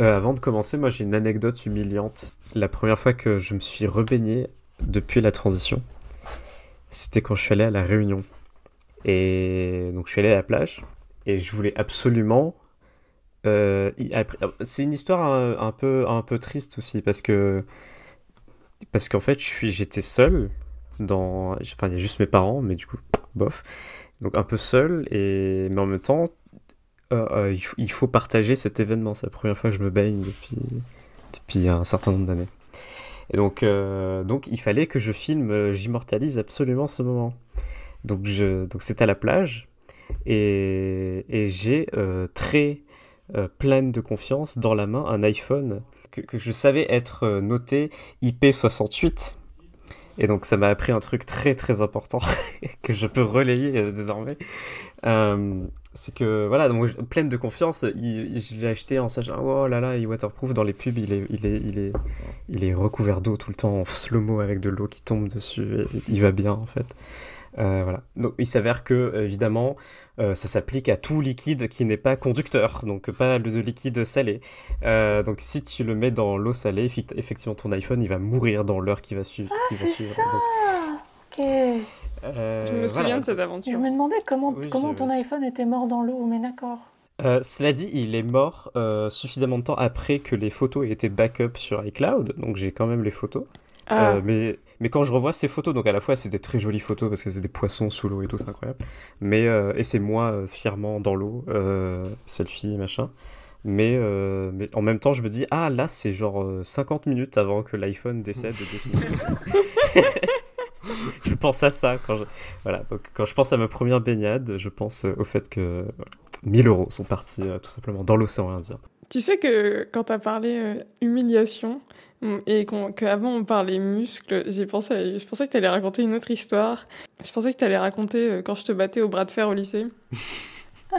Euh, avant de commencer, moi j'ai une anecdote humiliante. La première fois que je me suis rebaigné depuis la transition, c'était quand je suis allé à la Réunion. Et donc je suis allé à la plage et je voulais absolument. euh, après- c'est une histoire un, peu un peu triste aussi parce que parce qu'en fait j'étais seul dans enfin il y a juste mes parents mais du coup bof donc un peu seul et mais en même temps euh, euh, il, faut, partager cet événement. C'est la première fois que je me baigne depuis un certain nombre d'années. Et donc euh, donc il fallait que je filme j'immortalise absolument ce moment. Donc je donc c'est à la plage et, j'ai très pleine de confiance dans la main un iPhone que, je savais être noté IP68 et donc ça m'a appris un truc très très important que je peux relayer euh, désormais. Euh, c'est que voilà, donc, pleine de confiance, je l'ai acheté en sachant oh là là, il waterproof dans les pubs, il est il est il est il est recouvert d'eau tout le temps en slow-mo avec de l'eau qui tombe dessus, et il va bien en fait. Euh, voilà. Donc il s'avère que évidemment euh, ça s'applique à tout liquide qui n'est pas conducteur, donc pas le de liquide salé. Euh, donc si tu le mets dans l'eau salée, effectivement ton iPhone il va mourir dans l'heure qui va, suivre qui va c'est suivre. ça Donc, euh, Je me souviens voilà. de cette Je aventure. me demandais comment, Oui, comment je- ton iPhone était mort dans l'eau, mais d'accord. Euh, cela dit, il est mort euh, suffisamment de temps après que les photos aient été backup sur iCloud, donc j'ai quand même les photos. Ah, Euh, mais, mais quand je revois ces photos, donc à la fois c'est des très jolies photos parce que c'est des poissons sous l'eau et tout, c'est incroyable. Mais, euh, et c'est moi euh, fièrement dans l'eau, euh, selfie, machin. Mais, euh, mais en même temps, je me dis, ah là, c'est genre euh, 50 minutes avant que l'iPhone décède je pense à ça quand je, voilà, donc quand je pense à ma première baignade, je pense au fait que voilà, 1000 euros sont partis euh, tout simplement dans l'océan Indien. Tu sais que quand t'as parlé euh, humiliation et qu'avant on parlait muscles, j'ai pensé, je pensais que t'allais raconter une autre histoire. Je pensais que t'allais raconter euh, quand je te battais au bras de fer au lycée.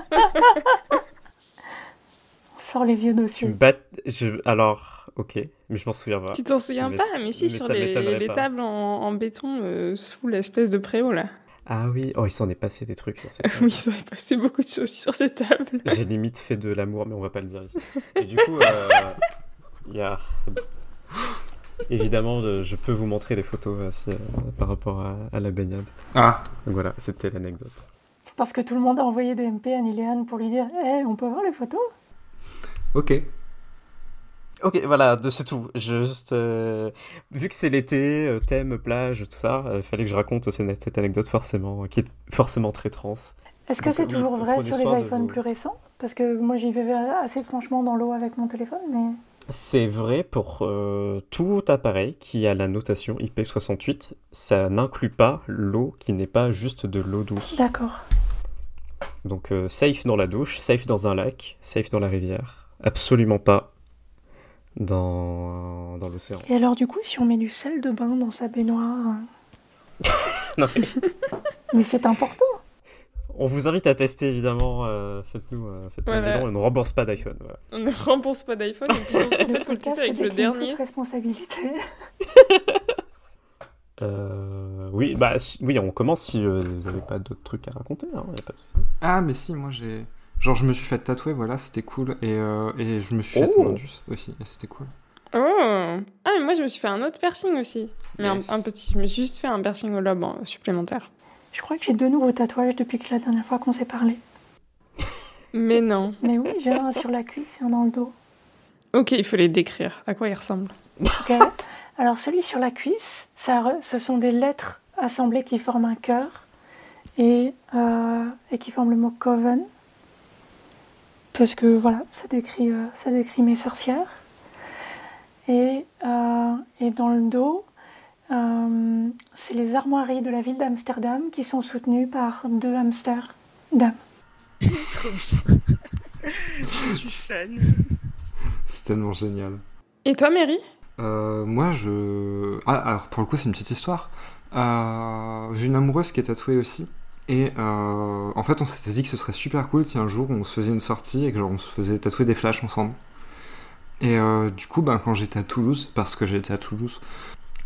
On sort les vieux Tu dossiers. me battes, je, alors, ok, mais je m'en souviens pas. Tu t'en souviens Mais pas Mais si, mais sur les, tables en, en béton euh, sous l'espèce de préau là. Ah oui, oh, il s'en est passé des trucs sur cette table. Oui, ça s'est passé beaucoup de choses sur cette table. J'ai limite fait de l'amour, mais on va pas le dire ici. Et du coup, euh, il y a... Évidemment, je, je peux vous montrer les photos euh, euh, par rapport à, à la baignade. Ah, Donc voilà, c'était l'anecdote. Parce que tout le monde a envoyé des MP à Niléane pour lui dire Hé, on peut voir les photos? Ok. Ok, voilà, de- c'est tout. Juste, euh, vu que c'est l'été, thème, plage, tout ça, il fallait que je raconte cette, anecdote forcément, qui est forcément très trans. Est-ce que c'est toujours vrai sur les de iPhones plus récents? Parce que moi j'y vais assez franchement dans l'eau avec mon téléphone, mais. C'est vrai pour euh, tout appareil qui a la notation IP68, ça n'inclut pas l'eau qui n'est pas juste de l'eau douce. D'accord. Donc euh, safe dans la douche, safe dans un lac, safe dans la rivière, absolument pas dans, dans l'océan. Et alors, du coup, si on met du sel de bain dans sa baignoire. Non, mais Mais c'est important on vous invite à tester évidemment, euh, faites-nous euh, faites-nous Voilà. des dons et on ne rembourse pas d'iPhone. voilà. On ne rembourse pas d'iPhone et puis en Le fait, faut le tester avec le décline toute dernier. responsabilité. Euh, oui, bah oui, on commence si euh, vous n'avez pas d'autres trucs à raconter. hein, y a pas de souci. Ah, mais si, moi j'ai. Genre, je me suis fait tatouer, voilà, c'était cool. Et, euh, et je me suis fait Oh. un indus aussi, et c'était cool. Oh Ah, mais moi je me suis fait un autre piercing aussi. Mais un- Yes. un, petit, je me suis juste fait un piercing au lobe supplémentaire. Je crois que j'ai deux nouveaux tatouages depuis que la dernière fois qu'on s'est parlé. Mais non. Mais oui, j'ai un sur la cuisse et un dans le dos. Ok, il faut les décrire. À quoi ils ressemblent Ok. Alors celui sur la cuisse, ça, ce sont des lettres assemblées qui forment un cœur et, euh, et qui forment le mot coven. Parce que voilà, ça décrit, euh, ça décrit mes sorcières. Et, euh, et dans le dos, euh, c'est les armoiries de la ville d'Amsterdam qui sont soutenues par deux hamsters dames. Trop bien. je suis fan. C'est tellement génial. Et toi, Mary? Euh, moi, je. Ah, alors pour le coup, c'est une petite histoire. Euh, J'ai une amoureuse qui est tatouée aussi. Et euh, en fait, on s'était dit que ce serait super cool si un jour on se faisait une sortie et que genre on se faisait tatouer des flashs ensemble. Et euh, du coup, ben, quand j'étais à Toulouse, parce que j'étais à Toulouse,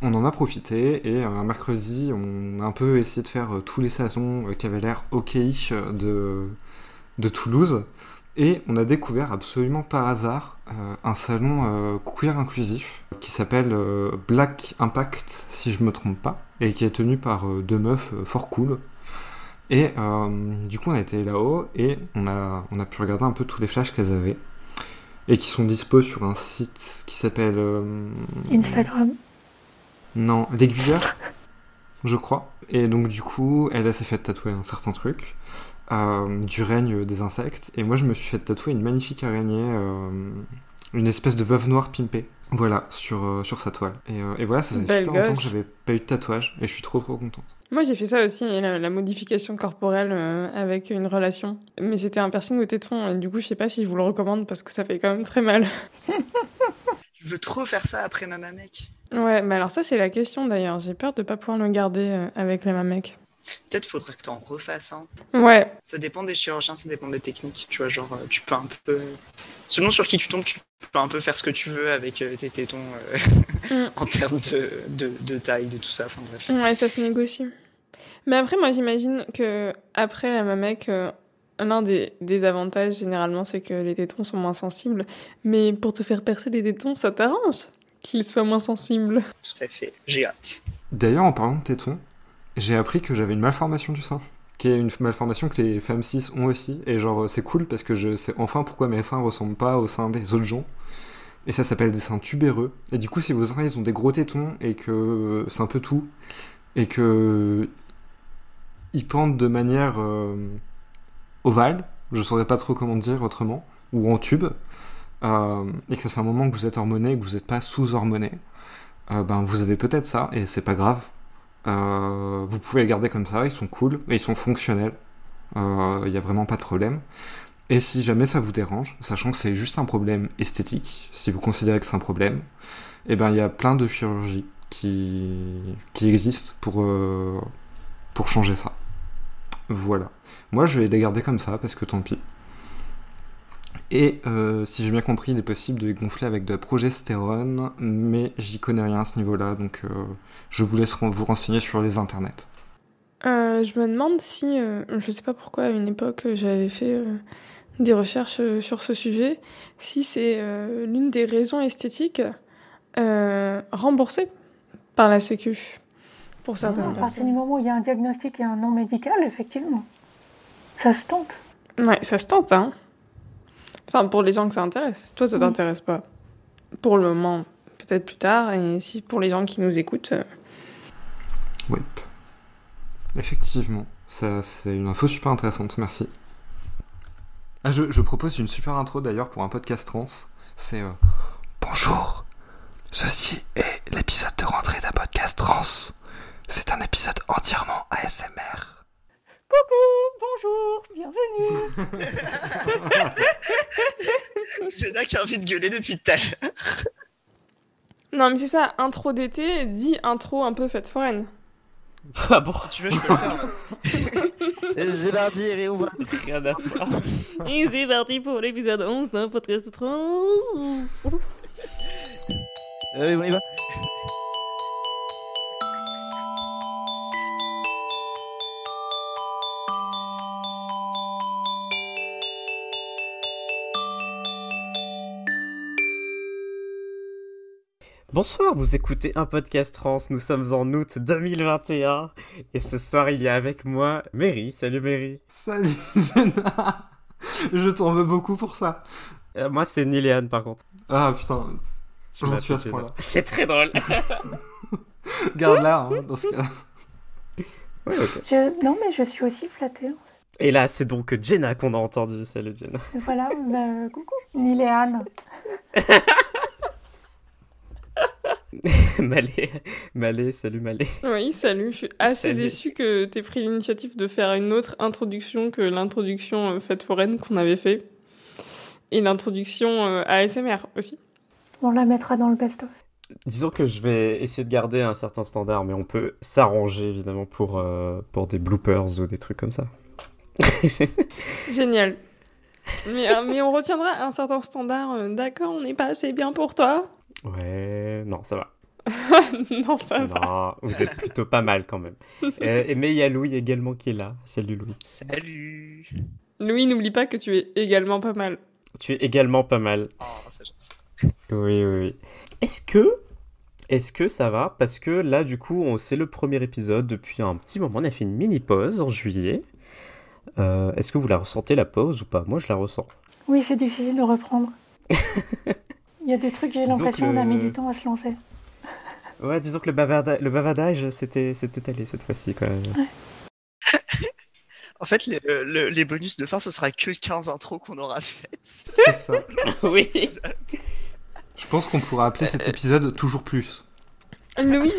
on en a profité et euh, un mercredi, on a un peu essayé de faire euh, tous les saisons euh, qui avaient l'air ok de, de Toulouse. Et on a découvert absolument par hasard un salon queer inclusif qui s'appelle Black Impact, si je me trompe pas, et qui est tenu par deux meufs fort cool. Et du coup, on a été là-haut et on a, on a pu regarder un peu tous les flashs qu'elles avaient et qui sont dispo sur un site qui s'appelle Instagram. Non, l'aiguilleur, je crois. Et donc du coup, elle, elle s'est fait tatouer un certain truc euh, du règne des insectes. Et moi, je me suis fait tatouer une magnifique araignée, euh, une espèce de veuve noire pimpée. Voilà, sur, euh, sur sa toile. Et, euh, et voilà, ça faisait Belle super longtemps que j'avais pas eu de tatouage. Et je suis trop trop contente. Moi, j'ai fait ça aussi, la, la modification corporelle euh, avec une relation. Mais c'était un piercing au téton, et du coup, je sais pas si je vous le recommande parce que ça fait quand même très mal. Je veux trop faire ça après ma mec. Ouais, mais alors ça, c'est la question d'ailleurs. J'ai peur de pas pouvoir le garder euh, avec la mamec. Peut-être faudrait que t'en refasses un. Ouais, Ça dépend des chirurgiens, ça dépend des techniques. Tu vois, genre, euh, tu peux un peu. Selon sur qui tu tombes, tu peux un peu faire ce que tu veux avec euh, tes tétons euh, Mm. en termes de, de, de taille, de tout ça. Enfin bref. ouais, ça se négocie. Mais après, moi, j'imagine que après la mamec, euh, l'un des, des avantages, généralement, c'est que les tétons sont moins sensibles. Mais pour te faire percer les tétons, ça t'arrange qu'ils soient moins sensibles. Tout à fait. J'ai hâte. D'ailleurs, en parlant de tétons, j'ai appris que j'avais une malformation du sein. Qui est une malformation que les femmes cis ont aussi. Et genre, c'est cool parce que je sais enfin pourquoi mes seins ressemblent pas aux seins des autres gens. Et ça s'appelle des seins tubéreux. Et du coup, si vos seins ils ont des gros tétons et que c'est un peu tout, et que ils pendent de manière euh, ovale, je saurais pas trop comment dire autrement, ou en tube, euh, et que ça fait un moment que vous êtes hormoné et que vous n'êtes pas sous-hormoné, euh, ben vous avez peut-être ça et c'est pas grave. Euh, vous pouvez les garder comme ça, ils sont cool et ils sont fonctionnels. Il n'y a vraiment pas de problème. Et si jamais ça vous dérange, sachant que c'est juste un problème esthétique, si vous considérez que c'est un problème, eh ben il y a plein de chirurgies qui, qui existent pour, euh, pour changer ça. Voilà. Moi je vais les garder comme ça parce que tant pis. Et euh, si j'ai bien compris, il est possible de les gonfler avec de la progestérone, mais j'y connais rien à ce niveau-là, donc euh, je vous laisse vous renseigner sur les internets. Euh, je me demande si, euh, je sais pas pourquoi à une époque j'avais fait euh, des recherches euh, sur ce sujet, si c'est euh, l'une des raisons esthétiques euh, remboursées par la Sécu pour certaines À partir personnes. du moment où il y a un diagnostic et un nom médical, effectivement, ça se tente. Ouais, ça se tente, hein. Enfin, pour les gens que ça intéresse. Toi, ça Mm. t'intéresse pas. Pour le moment, peut-être plus tard. Et si pour les gens qui nous écoutent, euh, Ouais. Effectivement, ça, c'est une info super intéressante, merci. Ah, je, je propose une super intro d'ailleurs pour un podcast trans. C'est euh, Bonjour, ceci est l'épisode de rentrée d'un podcast trans. C'est un épisode entièrement ASMR. Coucou, bonjour, bienvenue. Jenna qui a envie de gueuler depuis tout à l'heure. Non, mais c'est ça, intro d'été dit intro un peu fête foraine. Ah bon Si tu veux, je peux le faire. là. C'est parti, allez, on va. Rien à voir. Et c'est parti pour l'épisode 11 d'un podcast trans. Allez, on y va. Bonsoir, vous écoutez un podcast trans, nous sommes en août 2021 et ce soir il y a avec moi Mary. Salut Mary. Salut Jenna Je t'en veux beaucoup pour ça. Euh, moi c'est Niléane par contre. Ah putain, Tu j'en m'as suis à ce point-là. C'est très drôle. Garde-la hein, dans ce cas-là. Ouais, ok. Je... Non, mais je suis aussi flattée. Et là c'est donc Jenna qu'on a entendu. Salut Jenna. Voilà, bah, coucou. Niléane. Malé, Malé, salut Malé. Oui, salut. Je suis assez Salut. déçue que t'aies pris l'initiative de faire une autre introduction que l'introduction euh, fête foraine qu'on avait fait. Et l'introduction euh, ASMR aussi. On la mettra dans le best-of. Disons que je vais essayer de garder un certain standard, mais on peut s'arranger évidemment pour, euh, pour des bloopers ou des trucs comme ça. Génial. Mais, euh, mais on retiendra un certain standard. D'accord, on n'est pas assez bien pour toi. Ouais, non, ça va. non, ça va. Vous êtes plutôt pas mal quand même. Euh, mais il y a Louis également qui est là. Salut Louis. Salut. Louis, n'oublie pas que tu es également pas mal. Tu es également pas mal. Oh, c'est gentil. Oui, oui, oui. Est-ce que, est-ce que ça va? Parce que là, du coup, on- c'est le premier épisode depuis un petit moment. On a fait une mini pause en juillet. Euh, est-ce que vous la ressentez la pause ou pas? Moi, je la ressens. Oui, c'est difficile de reprendre. Il y a des trucs, j'ai l'impression, que on a mis le- du temps à se lancer. Ouais, disons que le, bavarda- le bavardage, c'était, c'était allé cette fois-ci quand même. En fait, les, le- les bonus de fin, ce sera que 15 intros qu'on aura faites. C'est ça. oui. Je pense qu'on pourra appeler cet épisode toujours plus. Louis,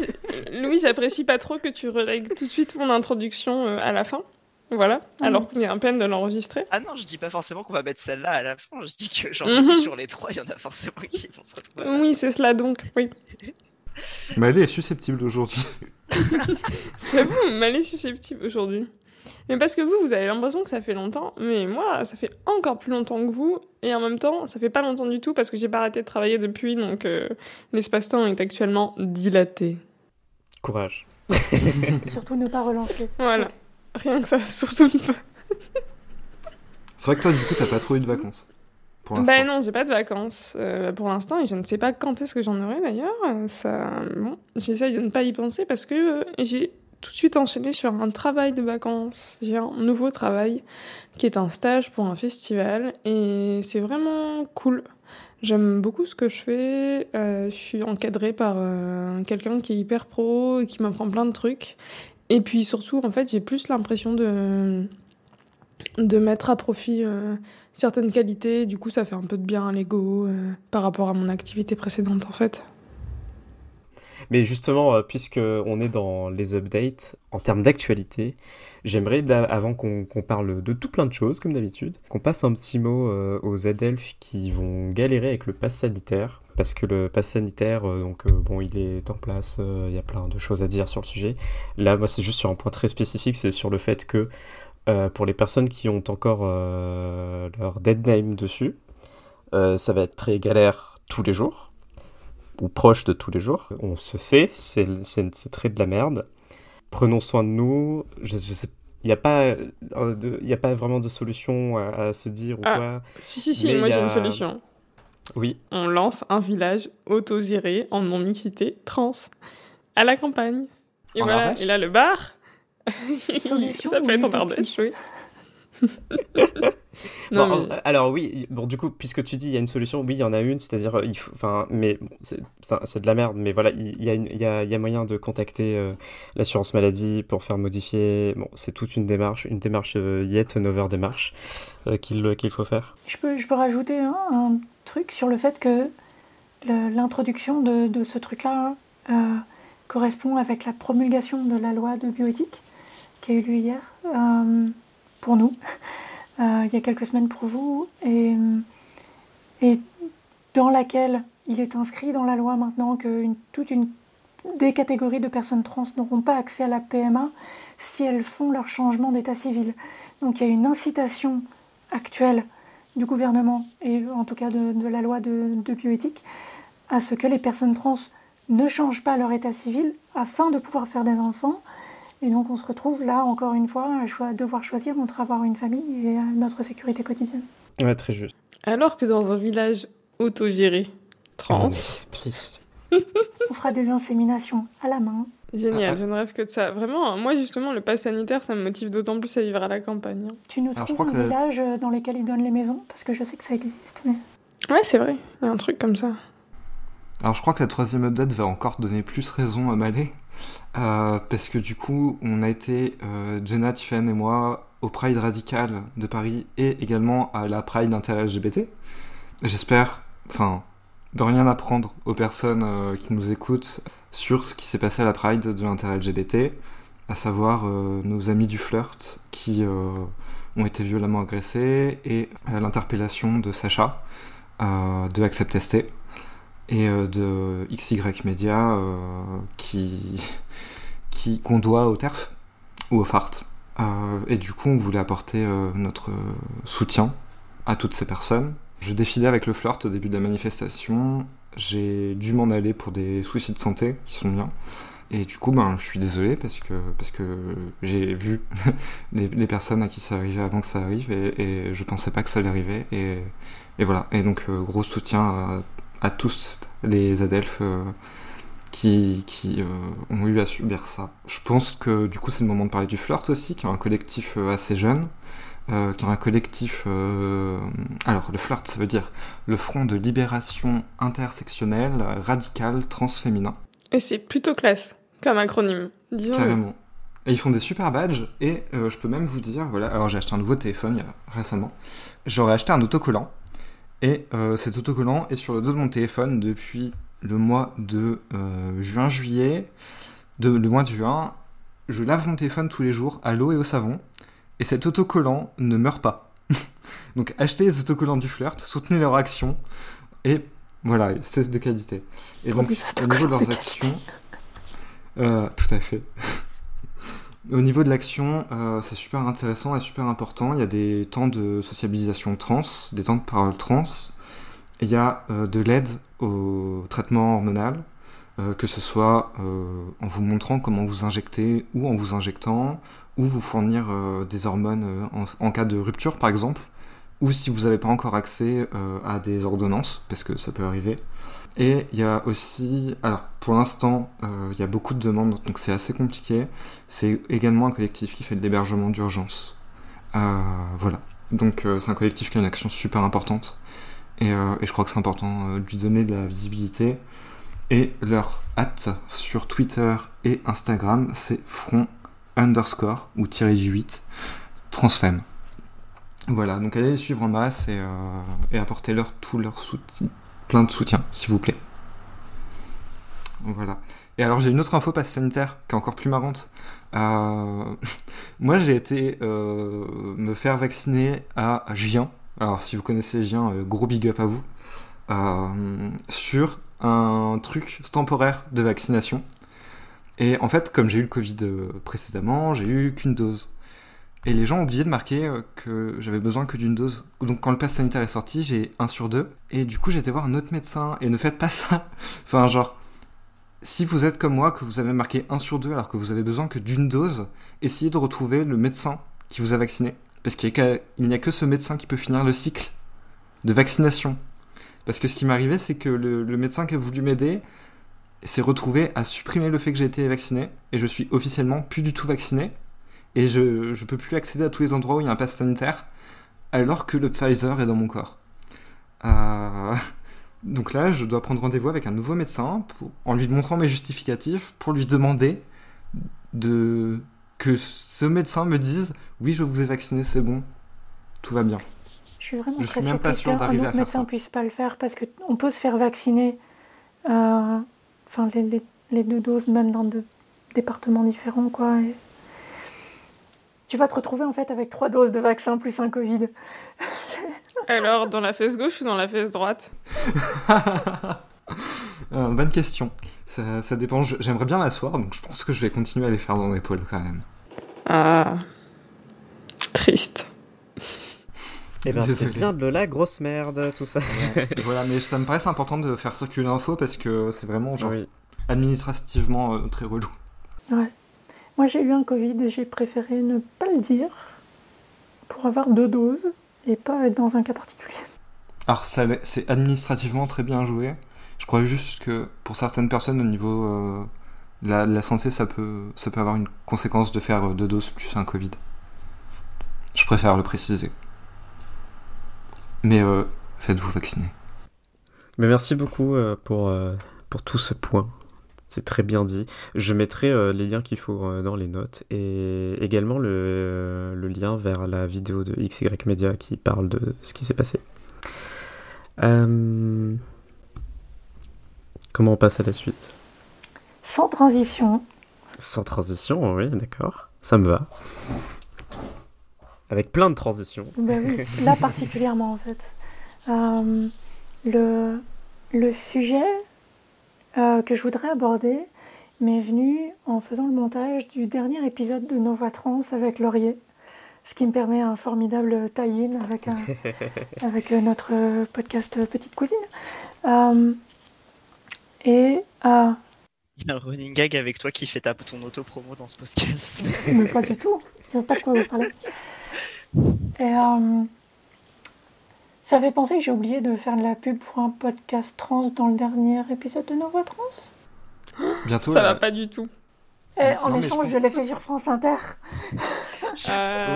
Louis j'apprécie pas trop que tu relègues tout de suite mon introduction euh, à la fin. Voilà, Ah alors qu'on est à peine de l'enregistrer. Ah non, je dis pas forcément qu'on va mettre celle-là à la fin. Je dis que genre sur les trois, il y en a forcément qui vont se retrouver. Oui, c'est cela donc, oui. Elle est susceptible aujourd'hui. J'avoue, mal est susceptible aujourd'hui. Mais parce que vous, vous avez l'impression que ça fait longtemps, mais moi, ça fait encore plus longtemps que vous, et en même temps, ça fait pas longtemps du tout parce que j'ai pas arrêté de travailler depuis, donc euh, l'espace-temps est actuellement dilaté. Courage. Surtout ne pas relancer. Voilà. Rien que ça, surtout pas. C'est vrai que toi, du coup, t'as pas trop eu de vacances. Pour. Bah non, j'ai pas de vacances euh, pour l'instant et je ne sais pas quand est-ce que j'en aurai d'ailleurs. Euh, Ça, bon, j'essaye de ne pas y penser parce que euh, j'ai tout de suite enchaîné sur un travail de vacances. J'ai un nouveau travail qui est un stage pour un festival et c'est vraiment cool. J'aime beaucoup ce que je fais. euh, je suis encadrée par euh, quelqu'un qui est hyper pro et qui m'apprend plein de trucs. Et puis surtout, en fait, j'ai plus l'impression de de mettre à profit euh, certaines qualités. Du coup, ça fait un peu de bien à l'ego euh, par rapport à mon activité précédente, en fait. Mais justement, euh, puisque on est dans les updates, en termes d'actualité, j'aimerais, avant qu'on parle de tout plein de choses, comme d'habitude, qu'on passe un petit mot aux Adelphes qui vont galérer avec le pass sanitaire. Parce que le pass sanitaire, euh, donc euh, bon, il est en place, euh, il y a plein de choses à dire sur le sujet. Là, moi, c'est juste sur un point très spécifique, c'est sur le fait que pour les personnes qui ont encore leur dead name dessus, ça va être très galère tous les jours ou proche de tous les jours. On se sait, c'est très de la merde. Prenons soin de nous. Je, je sais, il n'y a pas, euh, de- il y a pas vraiment de solution à, à se dire ou Ah. quoi. Si, si, si, moi y j'ai a- une solution. Oui, On lance un village autogéré en non-mixité trans à la campagne. Et En voilà, Ardèche et là le bar, ça peut être en. Ardèche, oui. non, Bon, mais... Alors oui, bon du coup, puisque tu dis il y a une solution, oui, il y en a une, c'est-à-dire, euh, il faut, enfin, mais bon, c'est de la merde, mais voilà, il y a, une- il y a, il y a moyen de contacter euh, l'assurance maladie pour faire modifier. Bon, c'est toute une démarche, une démarche euh, yet another démarche euh, qu'il qu'il faut faire. Je peux, je peux rajouter un, un truc sur le fait que l'introduction de, ce truc-là euh, correspond avec la promulgation de la loi de bioéthique qui a eu lieu hier euh, pour nous, euh, il y a quelques semaines pour vous, et, et dans laquelle il est inscrit dans la loi maintenant que toute une des catégories de personnes trans n'auront pas accès à la PMA si elles font leur changement d'état civil. Donc il y a une incitation actuelle du gouvernement et en tout cas de, de la loi de, de bioéthique à ce que les personnes trans ne changent pas leur état civil afin de pouvoir faire des enfants. Et donc on se retrouve là encore une fois à devoir choisir entre avoir une famille et euh, notre sécurité quotidienne. Ouais, très juste. Alors que dans un village autogéré trans. On fera des inséminations à la main. Génial, Ah, je ne rêve que de ça. Vraiment, moi justement, le pass sanitaire, ça me motive d'autant plus à vivre à la campagne. hein. Tu nous Alors, trouves un que- village euh, dans lesquels ils donnent les maisons? Parce que je sais que ça existe. Mais... Ouais, c'est vrai, il y a un truc comme ça. Alors je crois que la troisième update va encore donner plus raison à Malé. Euh, parce que du coup, on a été, euh, Jenna, Tiffen et moi, au Pride Radical de Paris et également à la Pride inter-LGBT. J'espère, enfin, de rien apprendre aux personnes euh, qui nous écoutent sur ce qui s'est passé à la Pride de l'inter-LGBT, à savoir euh, nos amis du flirt qui euh, ont été violemment agressés et l'interpellation de Sacha de Accept ST et de XY Media qui qu'on doit au TERF ou au FART. Et du coup, on voulait apporter notre soutien à toutes ces personnes. Je défilais avec le flirt au début de la manifestation. J'ai dû m'en aller pour des soucis de santé qui sont miens. Et du coup, ben, je suis désolé parce que, parce que j'ai vu les, personnes à qui ça arrivait avant que ça arrive et, et je pensais pas que ça allait arriver. Et, et voilà. Et donc, euh, gros soutien à, à, tous les adelphes euh, qui, qui euh, ont eu à subir ça. Je pense que du coup, c'est le moment de parler du Flirt aussi, qui est un collectif assez jeune. Euh, qui est un collectif. Euh... Alors, le flirt, ça veut dire le Front de libération intersectionnelle, radical, transféminin. Et c'est plutôt classe comme acronyme, disons. Carrément. Et ils font des super badges, et euh, je peux même vous dire, voilà, alors j'ai acheté un nouveau téléphone récemment, j'aurais acheté un autocollant, et euh, cet autocollant est sur le dos de mon téléphone depuis le mois de euh, juin-juillet, de, le mois de juin, je lave mon téléphone tous les jours à l'eau et au savon, et cet autocollant ne meurt pas. Donc achetez les autocollants du flirt, soutenez leur action, et voilà, c'est de qualité. Et donc, au niveau de leurs actions, euh, tout à fait. au niveau de l'action, euh, c'est super intéressant et super important. Il y a des temps de sociabilisation trans, des temps de parole trans. Il y a euh, de l'aide au traitement hormonal, que ce soit en vous montrant comment vous injecter ou en vous injectant, ou vous fournir des hormones en, en cas de rupture par exemple ou si vous n'avez pas encore accès euh, à des ordonnances, parce que ça peut arriver. Et il y a aussi, alors pour l'instant, euh, il y a beaucoup de demandes, donc c'est assez compliqué. C'est également un collectif qui fait de l'hébergement d'urgence. Euh, voilà. Donc c'est un collectif qui a une action super importante. Et, et je crois que c'est important de lui donner de la visibilité. Et leur hâte sur Twitter et Instagram, c'est front underscore ou tiré du 8 transfemme. Voilà, donc allez les suivre en masse et, euh, et apportez-leur tout leur soutien, plein de soutien, s'il vous plaît. Voilà. Et alors j'ai une autre info passe sanitaire qui est encore plus marrante. Euh, moi j'ai été euh, me faire vacciner à Gien. Alors si vous connaissez Gien, gros big up à vous. Sur un truc temporaire de vaccination. Et en fait, comme j'ai eu le Covid précédemment, j'ai eu qu'une dose. Et les gens ont oublié de marquer que j'avais besoin que d'une dose. Donc quand le pass sanitaire est sorti, j'ai 1 sur 2. Et du coup, j'ai été voir un autre médecin. Et ne faites pas ça. enfin, genre, si vous êtes comme moi, que vous avez marqué 1 sur 2 alors que vous avez besoin que d'une dose, essayez de retrouver le médecin qui vous a vacciné. Parce qu'il n'y a, que ce médecin qui peut finir le cycle de vaccination. Parce que ce qui arrivé, c'est que le, le médecin qui a voulu m'aider s'est retrouvé à supprimer le fait que j'ai été vacciné. Et je suis officiellement plus du tout vacciné et je ne peux plus accéder à tous les endroits où il y a un pass sanitaire alors que le Pfizer est dans mon corps. Euh... Donc là, je dois prendre rendez-vous avec un nouveau médecin pour, en lui montrant mes justificatifs pour lui demander de que ce médecin me dise oui, je vous ai vacciné, c'est bon, tout va bien. Je suis vraiment je très suis même pas sûr d'arriver à faire médecin ça. puisse pas le faire parce qu'on peut se faire vacciner, euh, enfin les, les, les, deux doses même dans deux départements différents quoi. Et tu vas te retrouver en fait avec trois doses de vaccin plus un Covid. Alors, dans la fesse gauche ou dans la fesse droite? Euh, Bonne question. Ça, ça dépend. J'aimerais bien m'asseoir, donc je pense que je vais continuer à les faire dans l'épaule quand même. Ah. Triste. Eh ben, c'est bien de la grosse merde, tout ça. Ouais. voilà, mais ça me paraît important de faire circuler l'info parce que c'est vraiment genre oui. administrativement euh, très relou. Ouais. Moi, j'ai eu un Covid et j'ai préféré ne pas le dire pour avoir deux doses et pas être dans un cas particulier. Alors, c'est administrativement très bien joué. Je crois juste que pour certaines personnes, au niveau euh, de la, la, santé, ça peut, ça peut avoir une conséquence de faire deux doses plus un Covid. Je préfère le préciser. Mais euh, faites-vous vacciner. Mais merci beaucoup euh, pour, pour tout ce point. C'est très bien dit. Je mettrai euh, les liens qu'il faut euh, dans les notes et également le, euh, le, lien vers la vidéo de XY Media qui parle de ce qui s'est passé. Euh... Comment on passe à la suite? Sans transition. Sans transition, oui, d'accord. Ça me va. Avec plein de transitions. Ben oui, là particulièrement en fait. Euh, le, le sujet euh, que je voudrais aborder m'est venu en faisant le montage du dernier épisode de Nova Trans avec Laurier, ce qui me permet un formidable tie-in avec, un, avec notre podcast Petite Cousine. Euh, et euh, Il y a un running gag avec toi qui fait ta, ton auto-promo dans ce podcast. Mais pas du tout. Je ne sais pas de quoi vous parlez. Et euh, ça fait penser que j'ai oublié de faire de la pub pour un podcast trans dans le dernier épisode de Nova Trans. Bientôt. Ça là. va pas du tout. Et en Non, mais je échange, je l'ai fait sur France Inter.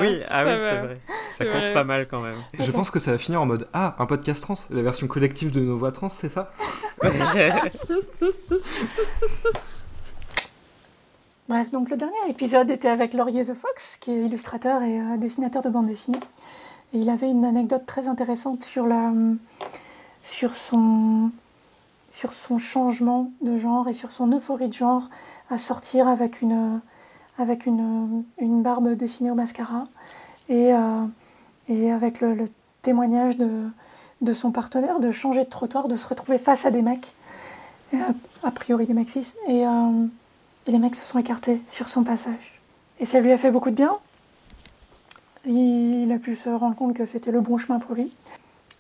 Oui, ah ça oui, c'est vrai. Ça compte vrai. pas mal quand même. Je pense que ça va finir en mode Ah, un podcast trans, la version collective de nos voix trans, c'est ça? Bref, donc le dernier épisode était avec Laurier The Fox, qui est illustrateur et euh, dessinateur de bande dessinée. Il avait une anecdote très intéressante sur, la, sur, son, sur son changement de genre et sur son euphorie de genre à sortir avec une, avec une, une barbe dessinée au mascara et, euh, et avec le, témoignage de, de son partenaire de changer de trottoir, de se retrouver face à des mecs, a priori des cis. Et, euh, et les mecs se sont écartés sur son passage. Et ça lui a fait beaucoup de bien. Il a pu se rendre compte que c'était le bon chemin pour lui.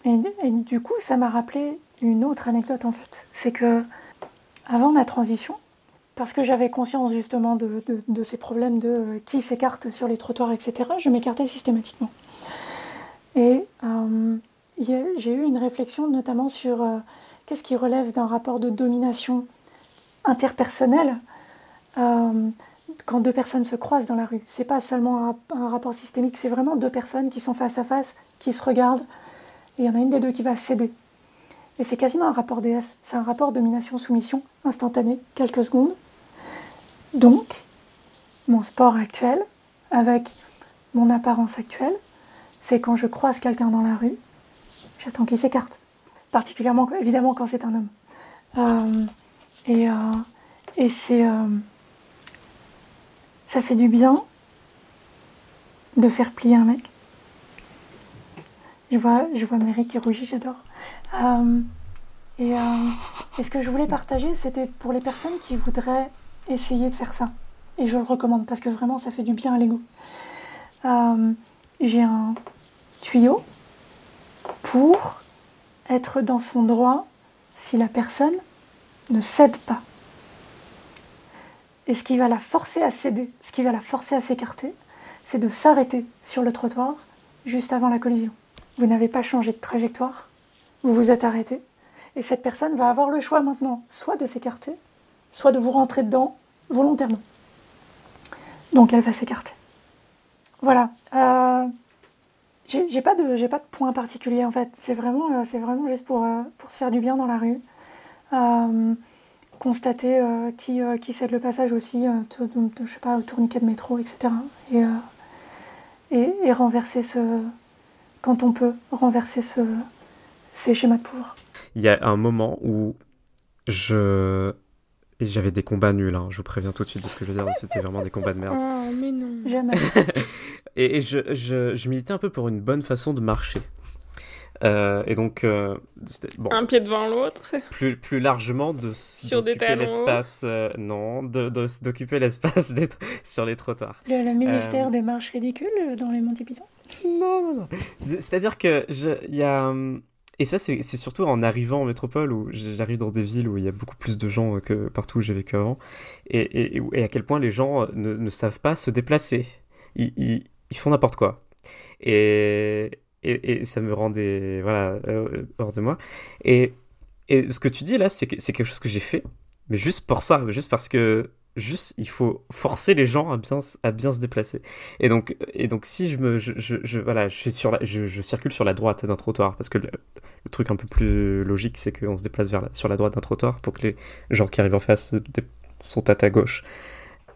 Et, du coup, ça m'a rappelé une autre anecdote en fait. C'est que avant ma transition, parce que j'avais conscience justement de, de- ces problèmes de euh, qui s'écarte sur les trottoirs, etc., je m'écartais systématiquement. Et euh, j'ai eu une réflexion notamment sur euh, qu'est-ce qui relève d'un rapport de domination interpersonnelle euh, quand deux personnes se croisent dans la rue. C'est pas seulement un, rap- un rapport systémique, c'est vraiment deux personnes qui sont face à face, qui se regardent, et il y en a une des deux qui va céder. Et c'est quasiment un rapport DS, c'est un rapport domination-soumission instantané, quelques secondes. Donc, mon sport actuel, avec mon apparence actuelle, c'est quand je croise quelqu'un dans la rue, j'attends qu'il s'écarte. Particulièrement, évidemment, quand c'est un homme. Euh, et euh, et c'est. Ça fait du bien de faire plier un mec. Je vois, je vois Mary qui rougit, j'adore. Euh, et, euh, et ce que je voulais partager, c'était pour les personnes qui voudraient essayer de faire ça. Et je le recommande parce que vraiment, ça fait du bien à l'ego. Euh, J'ai un tuyau pour être dans son droit si la personne ne cède pas. Et ce qui va la forcer à céder, ce qui va la forcer à s'écarter, c'est de s'arrêter sur le trottoir juste avant la collision. Vous n'avez pas changé de trajectoire, vous vous êtes arrêté, et cette personne va avoir le choix maintenant, soit de s'écarter, soit de vous rentrer dedans volontairement. Donc elle va s'écarter. Voilà. Euh, j'ai pas de pas de point particulier en fait. C'est vraiment euh, vraiment juste pour euh, pour se faire du bien dans la rue. Euh, constater euh, qui, euh, qui cède le passage aussi, euh, donc, je sais pas, au tourniquet de métro, etc. Et, euh, et, et renverser ce. Quand on peut, renverser ce, ces schémas de pouvoir. Il y a un moment où je. et J'avais des combats nuls, hein, je vous préviens tout de suite de ce que je veux dire, c'était vraiment des combats de merde. Oh, mais non. Jamais. Et, et je, je, je militais un peu pour une bonne façon de marcher. Euh, et donc, euh, bon, Un pied devant l'autre. plus, plus largement de Sur des d'occuper l'espace, euh, non, de, de- d'occuper l'espace sur les trottoirs. Le, le ministère Euh. des marches ridicules dans les Monty Python? Non, non, non. C'est-à-dire que je, il y a, et ça c'est c'est surtout en arrivant en métropole où j'arrive dans des villes où il y a beaucoup plus de gens que partout où j'ai vécu avant, et, et, et à quel point les gens ne, ne savent pas se déplacer. Ils, ils, ils font n'importe quoi. Et, et, ça me rend des, voilà, euh, hors de moi. Et, et ce que tu dis là, c'est que- quelque chose que j'ai fait, mais juste pour ça, juste parce que juste il faut forcer les gens à bien, à bien se déplacer. Et donc, et donc si je me, je, voilà, je suis sur la, je, circule sur la droite d'un trottoir parce que le, truc un peu plus logique, c'est qu'on se déplace vers sur la droite d'un trottoir pour que les gens qui arrivent en face sont à ta gauche.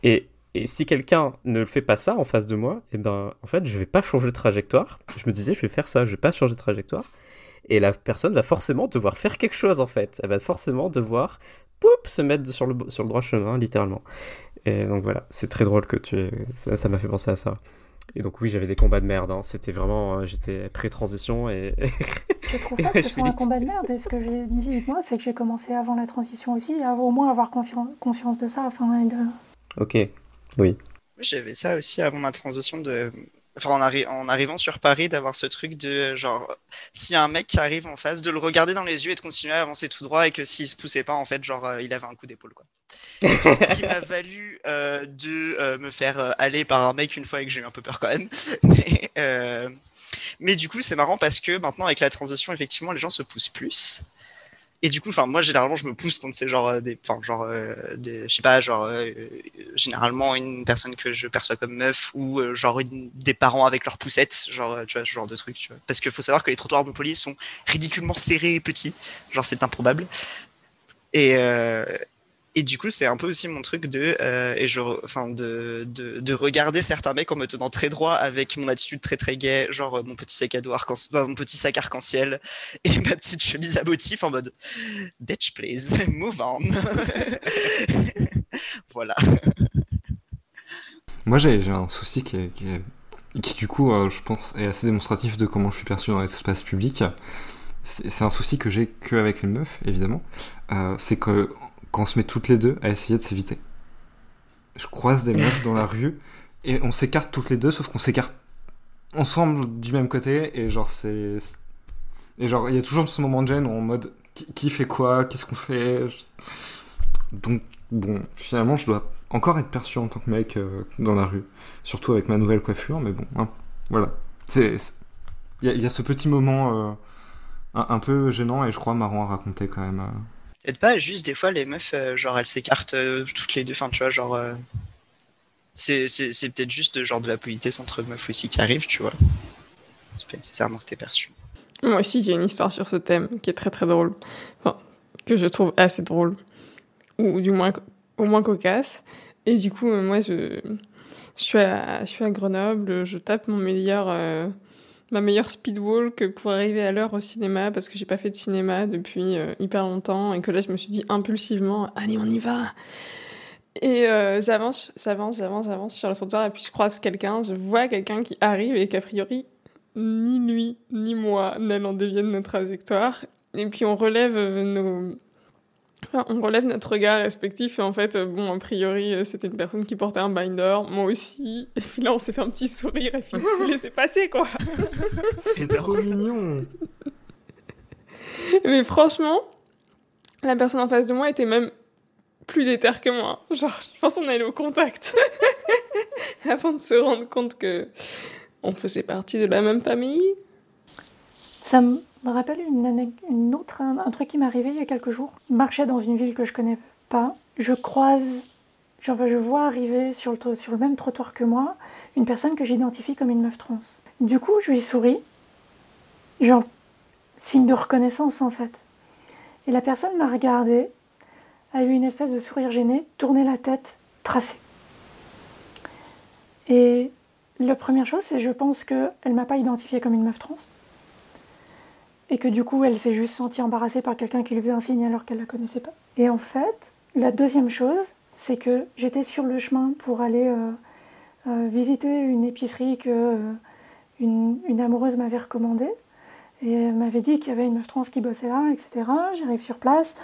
Et, et si quelqu'un ne fait pas ça en face de moi, et ben en fait je vais pas changer de trajectoire. Je me disais je vais faire ça, je vais pas changer de trajectoire. Et la personne va forcément devoir faire quelque chose en fait. Elle va forcément devoir poup, se mettre sur le, sur le droit chemin, littéralement. Et donc voilà, c'est très drôle que tu ça m'a fait penser à ça. Et donc oui, j'avais des combats de merde. hein. C'était vraiment, euh, j'étais pré-transition et Je trouve pas que Je ce soit un combat de merde. Et ce que j'ai dit, moi, c'est que j'ai commencé avant la transition aussi, à au moins avoir conscience de ça. Enfin, de... ok, oui. J'avais ça aussi avant ma transition de. Enfin, en, arri- en arrivant sur Paris, d'avoir ce truc de genre, a un mec qui arrive en face, de le regarder dans les yeux et de continuer à avancer tout droit et que s'il se poussait pas, en fait, genre, euh, il avait un coup d'épaule, quoi. ce qui m'a valu euh, de euh, me faire aller par un mec une fois et que j'ai eu un peu peur quand même. Mais du coup, c'est marrant parce que maintenant, avec la transition, effectivement, les gens se poussent plus. Et du coup, enfin, moi, généralement, je me pousse, donc c'est genre euh, des, enfin, genre, euh, je sais pas, genre, euh, généralement une personne que je perçois comme meuf ou genre des parents avec leurs poussettes, genre, tu vois, ce genre de truc. Parce qu'il faut savoir que les trottoirs de Montpellier sont ridiculement serrés et petits, genre, c'est improbable. Et, et du coup, c'est un peu aussi mon truc de, euh, et je, enfin, de, de, de regarder certains mecs en me tenant très droit avec mon attitude très très gay, genre mon petit sac à dos arc mon petit sac arc-en-ciel et ma petite chemise à motifs en mode bitch please, move on. voilà. Moi, j'ai un souci qui, qui, du coup, euh, je pense, est assez démonstratif de comment je suis perçu dans l'espace public. C'est un souci que j'ai que avec les meufs, évidemment. Euh, c'est que quand on se met toutes les deux à essayer de s'éviter. Je croise des meufs dans la rue et on s'écarte toutes les deux, sauf qu'on s'écarte ensemble du même côté et genre c'est et genre il y a toujours ce moment de gêne où en mode qui, fait quoi, qu'est-ce qu'on fait? Donc bon, finalement, je dois encore être perçu en tant que mec euh, dans la rue, surtout avec ma nouvelle coiffure, mais bon, hein, voilà. Il y, a- ce petit moment euh, un, un peu gênant et je crois marrant à raconter quand même. euh. Peut-être pas juste des fois les meufs, euh, genre elles s'écartent euh, toutes les deux, enfin tu vois, genre. euh, c'est peut-être juste genre de la politesse entre meufs aussi qui arrive, tu vois. C'est pas nécessairement que t'es perçu. Moi aussi, j'ai une histoire sur ce thème qui est très très drôle. Que je trouve assez drôle. Ou du moins, au moins cocasse. Et du coup, moi, je, suis, à, je suis à Grenoble, je tape mon meilleur, ma meilleure speedwalk pour arriver à l'heure au cinéma parce que j'ai pas fait de cinéma depuis euh, hyper longtemps et que là, je me suis dit impulsivement, allez, on y va! Et euh, j'avance, j'avance, j'avance, j'avance sur le trottoir et puis je croise quelqu'un, je vois quelqu'un qui arrive et qu'a priori, ni lui ni moi n'allons dévier de notre trajectoire. Et puis on relève euh, nos... enfin, on relève notre regard respectif et en fait, euh, bon, a priori, euh, c'était une personne qui portait un binder, moi aussi. Et puis là, on s'est fait un petit sourire et puis on s'est laissé passer, quoi. C'est trop mignon Mais franchement, la personne en face de moi était même plus déterre que moi. Genre, je pense qu'on allait au contact. Avant de se rendre compte que on faisait partie de la même famille. Ça me rappelle une, autre, un, truc qui m'est arrivé il y a quelques jours. Je marchais dans une ville que je connais pas. Je croise, je vois arriver sur le, même trottoir que moi une personne que j'identifie comme une meuf trans. Du coup, je lui souris, genre, signe de reconnaissance en fait. Et la personne m'a regardé, a eu une espèce de sourire gêné, tourné la tête, tracé. Et la première chose, c'est je pense qu'elle m'a pas identifiée comme une meuf trans. Et que du coup, elle s'est juste sentie embarrassée par quelqu'un qui lui faisait un signe alors qu'elle la connaissait pas. Et en fait, la deuxième chose, c'est que j'étais sur le chemin pour aller euh, euh, visiter une épicerie que euh, une, amoureuse m'avait recommandée. Et m'avait dit qu'il y avait une meuf trans qui bossait là, etc. J'arrive sur place,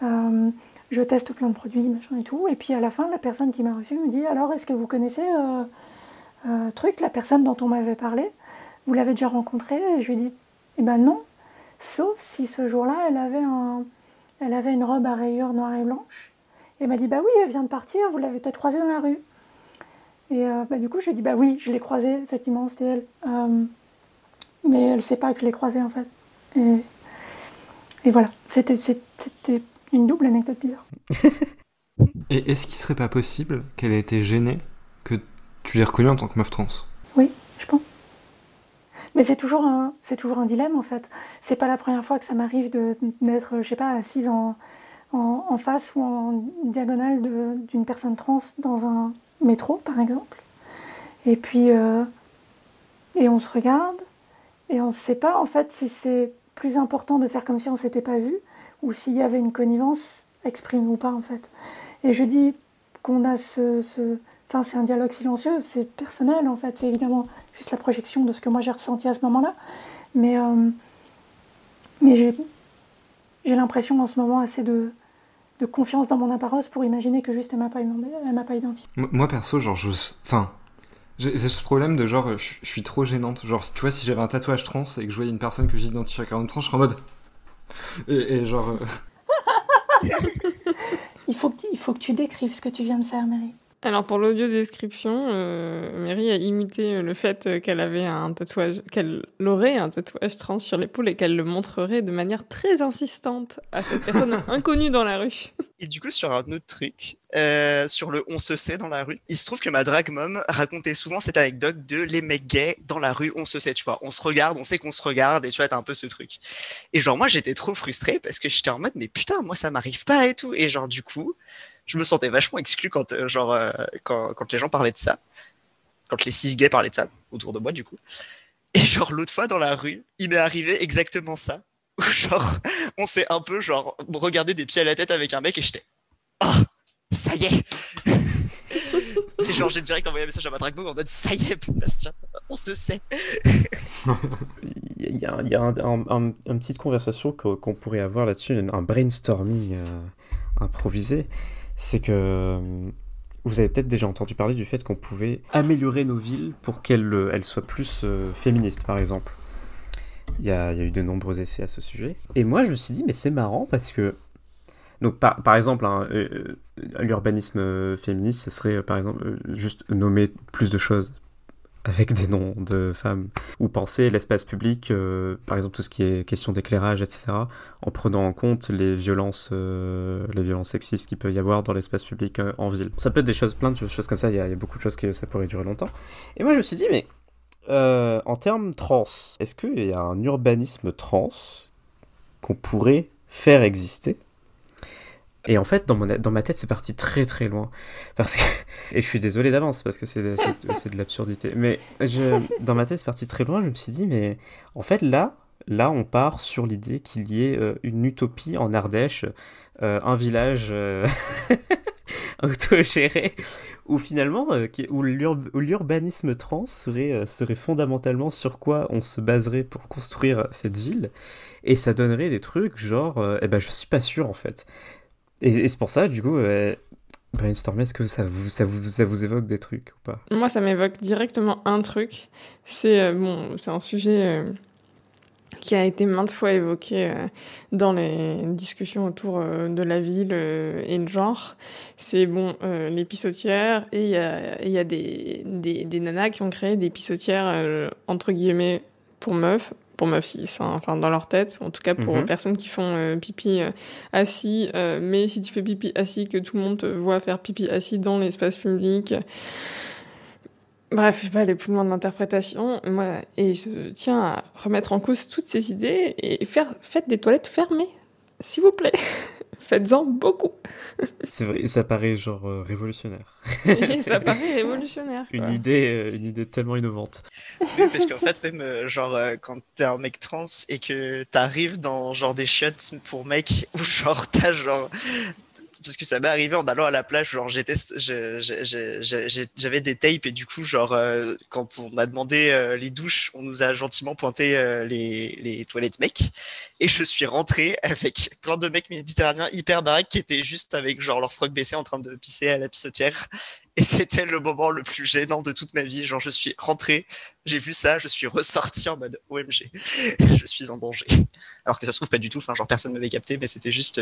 je teste plein de produits, machin et tout. Et puis à la fin, la personne qui m'a reçue me dit Alors, est-ce que vous connaissez truc, la personne dont on m'avait parlé? Vous l'avez déjà rencontrée? Et je lui dis Eh ben non, sauf si ce jour-là, elle avait, un, elle avait une robe à rayures noire et blanche. Et elle m'a dit Bah oui, elle vient de partir, vous l'avez peut-être croisée dans la rue. Et euh, bah, du coup, je lui ai dit Bah oui, je l'ai croisée, effectivement, c'était elle. Euh, mais elle ne sait pas que je l'ai croisée en fait. Et, et voilà, c'était une double anecdote bizarre. Et est-ce qu'il serait pas possible qu'elle ait été gênée que tu l'aies reconnue en tant que meuf trans? Oui, je pense. Mais c'est toujours un, c'est toujours un dilemme en fait. C'est pas la première fois que ça m'arrive de d'être, je sais pas, assise en, en, face ou en diagonale d'une personne trans dans un métro, par exemple. Et puis, euh, et on se regarde et on ne sait pas en fait si c'est plus important de faire comme si on s'était pas vu ou s'il y avait une connivence exprimée ou pas en fait. Et je dis qu'on a ce, Enfin, c'est un dialogue silencieux, c'est personnel en fait, c'est évidemment juste la projection de ce que moi j'ai ressenti à ce moment-là. Mais, euh, mais j'ai, j'ai l'impression en ce moment assez de, de confiance dans mon apparence pour imaginer que juste elle m'a pas, elle m'a pas identifié. Moi, perso, genre, je. Enfin. J'ai ce problème de genre, je, je suis trop gênante. Genre, tu vois, si j'avais un tatouage trans et que je voyais une personne que j'identifie comme trans, je serais en mode. Et, et genre. euh, Il faut, que, il faut que tu décrives ce que tu viens de faire, Mary. Alors pour l'audio description, euh, Mary a imité euh, le fait euh, qu'elle avait un tatouage, qu'elle aurait un tatouage trans sur l'épaule et qu'elle le montrerait de manière très insistante à cette personne inconnue dans la rue. Et du coup, sur un autre truc, euh, sur le on se sait dans la rue, il se trouve que ma drag mom racontait souvent cette anecdote de les mecs gays dans la rue, on se sait, tu vois, on se regarde, on sait qu'on se regarde, et tu vois, t'as un peu ce truc. Et genre, moi, j'étais trop frustrée parce que j'étais en mode, mais putain, moi, ça m'arrive pas et tout. Et genre, du coup, je me sentais vachement exclu quand, euh, genre, euh, quand, quand les gens parlaient de ça, quand les cis gays parlaient de ça autour de moi, du coup. Et genre, l'autre fois dans la rue, il m'est arrivé exactement ça. Où genre, on s'est un peu, genre, regardé des pieds à la tête avec un mec et j'étais, oh, ça y est! et genre, j'ai direct envoyé un message à ma mom en mode, ça y est, Bastien, on se sait. Il y a, y a un, un- un- une petite conversation qu'on qu'on pourrait avoir là-dessus, un brainstorming euh, improvisé. C'est que euh, vous avez peut-être déjà entendu parler du fait qu'on pouvait améliorer nos villes pour qu'elles euh, soient plus euh, féministes, par exemple. Il y, a, eu de nombreux essais à ce sujet. Et moi, je me suis dit, mais c'est marrant parce que. Donc, par, exemple, hein, l'urbanisme féministe, ce serait, par exemple, juste nommer plus de choses avec des noms de femmes ou penser l'espace public, euh, par exemple tout ce qui est question d'éclairage, etc., en prenant en compte les violences, euh, les violences sexistes qu'il peut y avoir dans l'espace public euh, en ville. Ça peut être des choses, plein de choses comme ça. Il y, y a beaucoup de choses que ça pourrait durer longtemps. Et moi je me suis dit, mais en termes trans, est-ce qu'il y a un urbanisme trans qu'on pourrait faire exister? Et en fait, dans, mon, dans ma tête, c'est parti très très loin. Et je suis désolé d'avance parce que c'est c'est de l'absurdité. Mais je, dans ma tête, c'est parti très loin. Je me suis dit, mais en fait, là, là on part sur l'idée qu'il y ait euh, une utopie en Ardèche, euh, un village euh, autogéré, où finalement, euh, où l'ur- où l'urbanisme trans serait, serait fondamentalement sur quoi on se baserait pour construire cette ville. Et ça donnerait des trucs genre, eh ben, je suis pas sûr en fait. Et, c'est pour ça, du coup, euh, est-ce que ça vous, évoque des trucs ou pas? Moi, ça m'évoque directement un truc. C'est euh, bon, un sujet euh, qui a été maintes fois évoqué euh, dans les discussions autour de la ville et le genre. C'est bon, les pissotières et il y a, des, nanas qui ont créé des pissotières entre guillemets pour meufs pour meufs cis, hein, enfin dans leur tête, en tout cas pour Mhm. personnes qui font euh, pipi euh, assis, euh, mais si tu fais pipi assis, que tout le monde te voit faire pipi assis dans l'espace public, Bref, je vais pas aller plus loin de l'interprétation. Moi, et je tiens à remettre en cause toutes ces idées et faire, faites des toilettes fermées, s'il vous plaît. Faites-en beaucoup. C'est vrai, ça paraît genre euh, révolutionnaire. Et ça paraît révolutionnaire. quoi. Une idée, euh, une idée tellement innovante. Oui, parce qu'en fait, même, euh, genre, quand t'es un mec trans et que t'arrives dans, genre, des chiottes pour mecs, ou genre, t'as, genre, parce que ça m'est arrivé en allant à la plage, genre, j'avais des tapes et du coup, genre, euh, quand on a demandé euh, les douches, on nous a gentiment pointé euh, les, toilettes mecs. Et je suis rentré avec plein de mecs méditerranéens hyper baraques qui étaient juste avec, genre, leur froc baissé en train de pisser à la pissotière. Et c'était le moment le plus gênant de toute ma vie. Genre, je suis rentré, j'ai vu ça, je suis ressorti en mode OMG, je suis en danger. Alors que ça se trouve pas du tout, enfin, genre personne m'avait capté, mais c'était juste,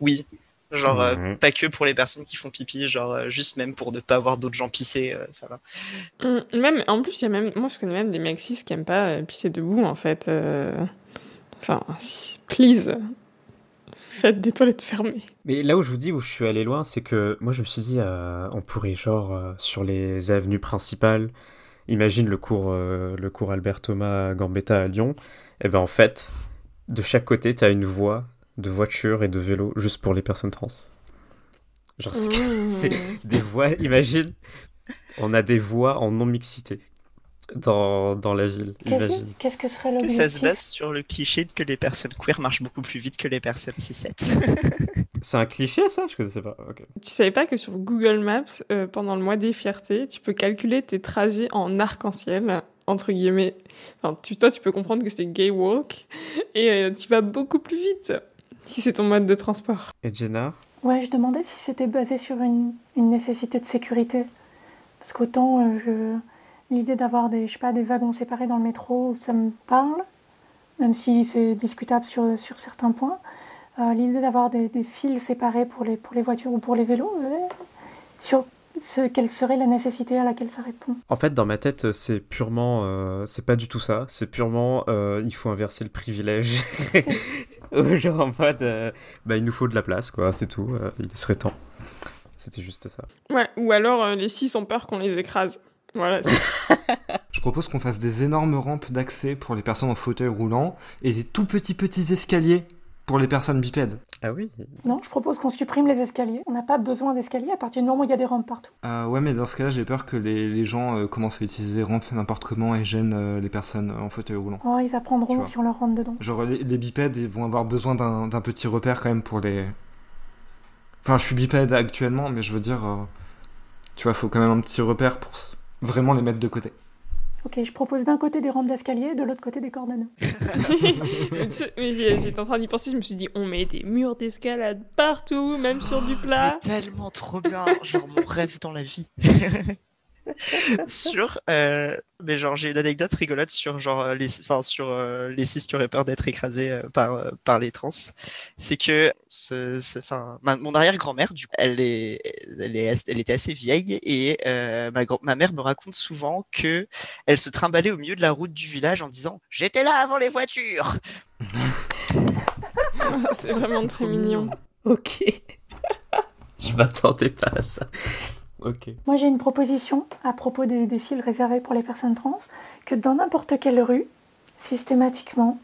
oui. Genre, euh, pas que pour les personnes qui font pipi, genre, euh, juste même pour ne pas avoir d'autres gens pisser, euh, ça va. Hum, Même, en plus, il y a même, moi je connais même des mecs cis qui aiment pas euh, pisser debout en fait. euh. Enfin, si- please, faites des toilettes fermées. Mais là où je vous dis où je suis allé loin, c'est que moi je me suis dit, euh, on pourrait genre euh, sur les avenues principales, imagine le cours, euh, le cours Albert Thomas Gambetta à Lyon, et ben en fait, de chaque côté, tu as une voie de voiture et de vélo juste pour les personnes trans. Genre c'est que- Mmh. c'est des voies, imagine, on a des voies en non-mixité dans, dans la ville, Qu'est-ce imagine. que, qu'est-ce que serait Que ça se l'objectif? base sur le cliché que les personnes queer marchent beaucoup plus vite que les personnes cis C'est un cliché ça? Je connaissais pas. ok. Tu savais pas que sur Google Maps, euh, pendant le mois des fiertés, tu peux calculer tes trajets en arc-en-ciel, entre guillemets. Enfin, tu, toi, tu peux comprendre que c'est gay walk, et euh, tu vas beaucoup plus vite si c'est ton mode de transport. Et Jenna Ouais, je demandais si c'était basé sur une, une nécessité de sécurité. Parce qu'autant euh, je... l'idée d'avoir des, je sais pas, des wagons séparés dans le métro, ça me parle, même si c'est discutable sur, sur certains points. euh, l'idée d'avoir des, des fils séparés pour les, pour les voitures ou pour les vélos, euh, sur ce, quelle serait la nécessité à laquelle ça répond. En fait, dans ma tête, c'est purement, euh, c'est pas du tout ça. C'est purement, euh, il faut inverser le privilège. Genre en mode, euh, bah il nous faut de la place, quoi. C'est tout. euh, il serait temps. C'était juste ça. Ouais, ou alors euh, les six ont peur qu'on les écrase. Voilà. c'est- Je propose qu'on fasse des énormes rampes d'accès pour les personnes en fauteuil roulant et des tout petits petits escaliers pour les personnes bipèdes. Ah oui. Non, je propose qu'on supprime les escaliers. On n'a pas besoin d'escaliers à partir du moment où il y a des rampes partout. Euh, ouais, mais dans ce cas-là, j'ai peur que les, les gens euh, commencent à utiliser les rampes n'importe comment et gênent euh, les personnes en fauteuil roulant. Oh, ils apprendront si on leur rentre dedans. Genre, les, les bipèdes ils vont avoir besoin d'un d'un petit repère quand même pour les. Enfin, je suis bipède actuellement, mais je veux dire. euh, tu vois, faut quand même un petit repère pour s- vraiment les mettre de côté. Ok, je propose d'un côté des rampes d'escalier et de l'autre côté des cordes j'étais en train d'y penser, je me suis dit, on met des murs d'escalade partout, même sur du plat. Tellement trop bien, genre mon rêve dans la vie. sur, euh, mais genre j'ai une anecdote rigolote sur genre euh, les, enfin sur euh, les cis qui auraient peur d'être écrasés euh, par euh, par les trans. C'est que, ce, ce- enfin, ma- mon arrière-grand-mère, du coup, elle est, elle est, elle était assez vieille et euh, ma grand, ma mère me raconte souvent que elle se trimballait au milieu de la route du village en disant j'étais là avant les voitures. C'est vraiment très mignon. Ok. Je m'attendais pas à ça. Ok. Moi, j'ai une proposition à propos des, des fils réservés pour les personnes trans, que dans n'importe quelle rue, systématiquement,